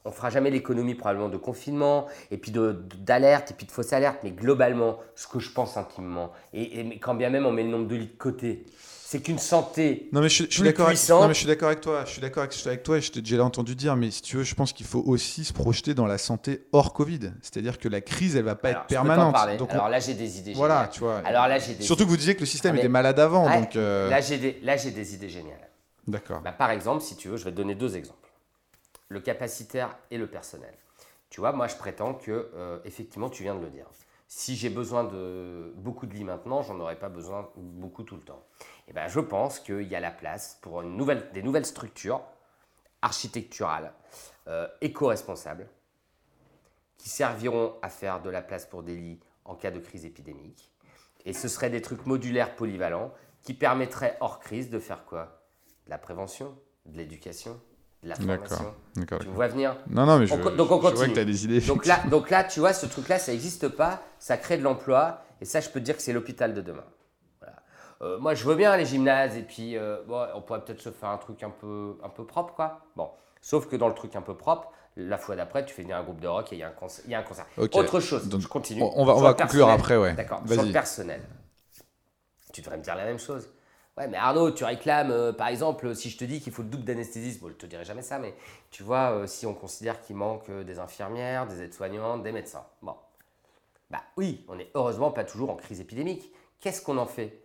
on fera jamais l'économie probablement de confinement, et puis d'alerte, et puis de fausse alerte, mais globalement, ce que je pense intimement, et, quand bien même on met le nombre de lits de côté, c'est qu'une santé non mais je, suis d'accord avec, non mais je suis d'accord avec toi je suis d'accord avec, avec, toi et je t'ai déjà entendu dire mais si tu veux je pense qu'il faut aussi se projeter dans la santé hors Covid. C'est-à-dire que la crise elle va pas être permanente. donc alors là j'ai des idées voilà tu vois. Alors là j'ai surtout que vous disiez que le système était malade avant donc euh, là j'ai des là j'ai des idées géniales. D'accord. Bah, par exemple si tu veux je vais te donner deux exemples le capacitaire et le personnel. Tu vois, moi je prétends que, euh, effectivement, tu viens de le dire. Si j'ai besoin de beaucoup de lits maintenant, j'en aurais pas besoin beaucoup tout le temps. Et eh ben, je pense qu'il y a la place pour une nouvelle, des nouvelles structures architecturales, euh, éco-responsables, qui serviront à faire de la place pour des lits en cas de crise épidémique. Et ce seraient des trucs modulaires polyvalents qui permettraient hors crise de faire quoi? De la prévention, de l'éducation, la formation. Tu me vois venir Non, non, mais je, donc on continue. vois que tu as des idées. Donc là, donc là, tu vois, ce truc-là, ça n'existe pas, ça crée de l'emploi, et ça, je peux te dire que c'est l'hôpital de demain. Euh, moi, je veux bien les gymnases, et puis euh, bon, on pourrait peut-être se faire un truc un peu, un peu propre, quoi. Bon, sauf que dans le truc un peu propre, la fois d'après, tu fais venir un groupe de rock et il y a un concert. Y a un concert. Autre chose, donc, je continue. On va, on va conclure après, ouais. D'accord, sur le personnel. Tu devrais me dire la même chose. Ouais, mais Arnaud, tu réclames, euh, par exemple, si je te dis qu'il faut le double d'anesthésiste, bon, je te dirai jamais ça, mais tu vois, euh, si on considère qu'il manque euh, des infirmières, des aides-soignantes, des médecins. Bon. Bah oui, on n'est heureusement pas toujours en crise épidémique. Qu'est-ce qu'on en fait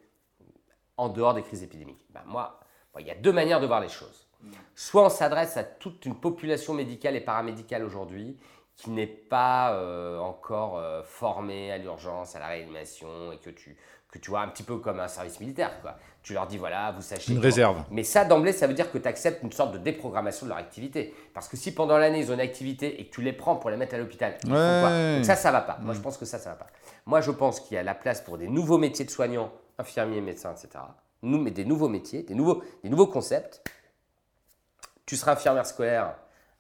en dehors des crises épidémiques? Bah, Moi, il y a deux manières de voir les choses. Soit on s'adresse à toute une population médicale et paramédicale aujourd'hui qui n'est pas encore formée à l'urgence, à la réanimation, et que tu, que tu vois un petit peu comme un service militaire. Quoi. Tu leur dis, voilà, vous sachez. Une réserve. Mais ça, d'emblée, ça veut dire que tu acceptes une sorte de déprogrammation de leur activité. Parce que si pendant l'année, ils ont une activité et que tu les prends pour les mettre à l'hôpital, ouais. ça, ça va pas. Moi, je mm. pense que ça, ça va pas. Moi, je pense qu'il y a la place pour des nouveaux métiers de soignants, infirmiers, médecins, etc. Nous, mais des nouveaux métiers, des nouveaux, des nouveaux concepts. Tu seras infirmière scolaire,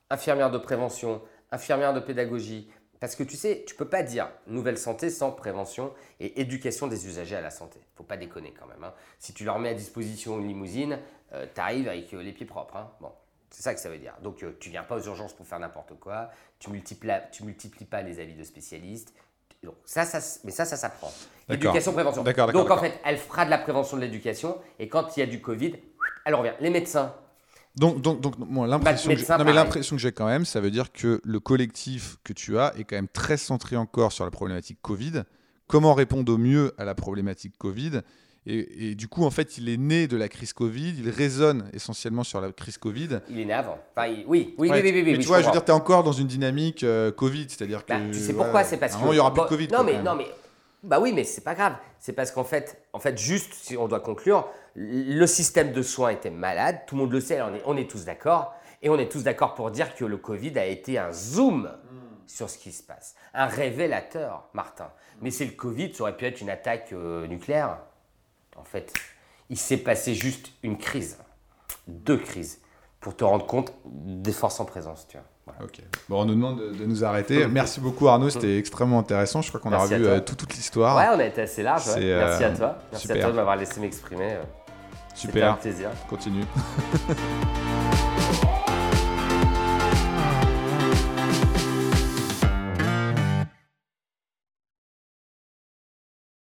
infirmière de prévention, infirmière de pédagogie, parce que tu sais, tu peux pas dire nouvelle santé sans prévention et éducation des usagers à la santé. Faut pas déconner quand même. Hein. Si tu leur mets à disposition une limousine, euh, tu arrives avec euh, les pieds propres. Hein. Bon, c'est ça que ça veut dire. Donc euh, tu viens pas aux urgences pour faire n'importe quoi. Tu multiplies, tu multiplies pas les avis de spécialistes. Donc, ça, ça, mais ça, ça s'apprend. Éducation, prévention. Donc en fait, elle fera de la prévention de l'éducation et quand il y a du Covid, elle revient. Les médecins, donc, donc, donc l'impression que, que j'ai quand même, ça veut dire que le collectif que tu as est quand même très centré encore sur la problématique Covid. Comment répondre au mieux à la problématique Covid? Et, du coup, en fait, il est né de la crise Covid, il résonne essentiellement sur la crise Covid. Il est né avant. Enfin, oui, oui, oui, oui, oui, Mais tu vois, je veux dire, tu es encore dans une dynamique euh, Covid, c'est-à-dire bah, que. tu sais pourquoi C'est parce que. il n'y aura plus de Covid. Non, mais, non, mais. Bah oui, mais c'est pas grave. C'est parce qu'en fait, en fait, juste, si on doit conclure, le système de soins était malade, tout le monde le sait, on est, on est tous d'accord. Et on est tous d'accord pour dire que le Covid a été un zoom sur ce qui se passe. Un révélateur, Martin. Mais c'est le Covid, ça aurait pu être une attaque euh, nucléaire. En fait, il s'est passé juste une crise, deux crises, pour te rendre compte des forces en présence. Tu vois. Ok. Bon, on nous demande de, nous arrêter. Merci beaucoup Arnaud, c'était extrêmement intéressant. Je crois qu'on a revu euh, toute l'histoire. Ouais, on a été assez large. Merci à toi. Merci à toi de m'avoir laissé m'exprimer. Super. un plaisir. Continue.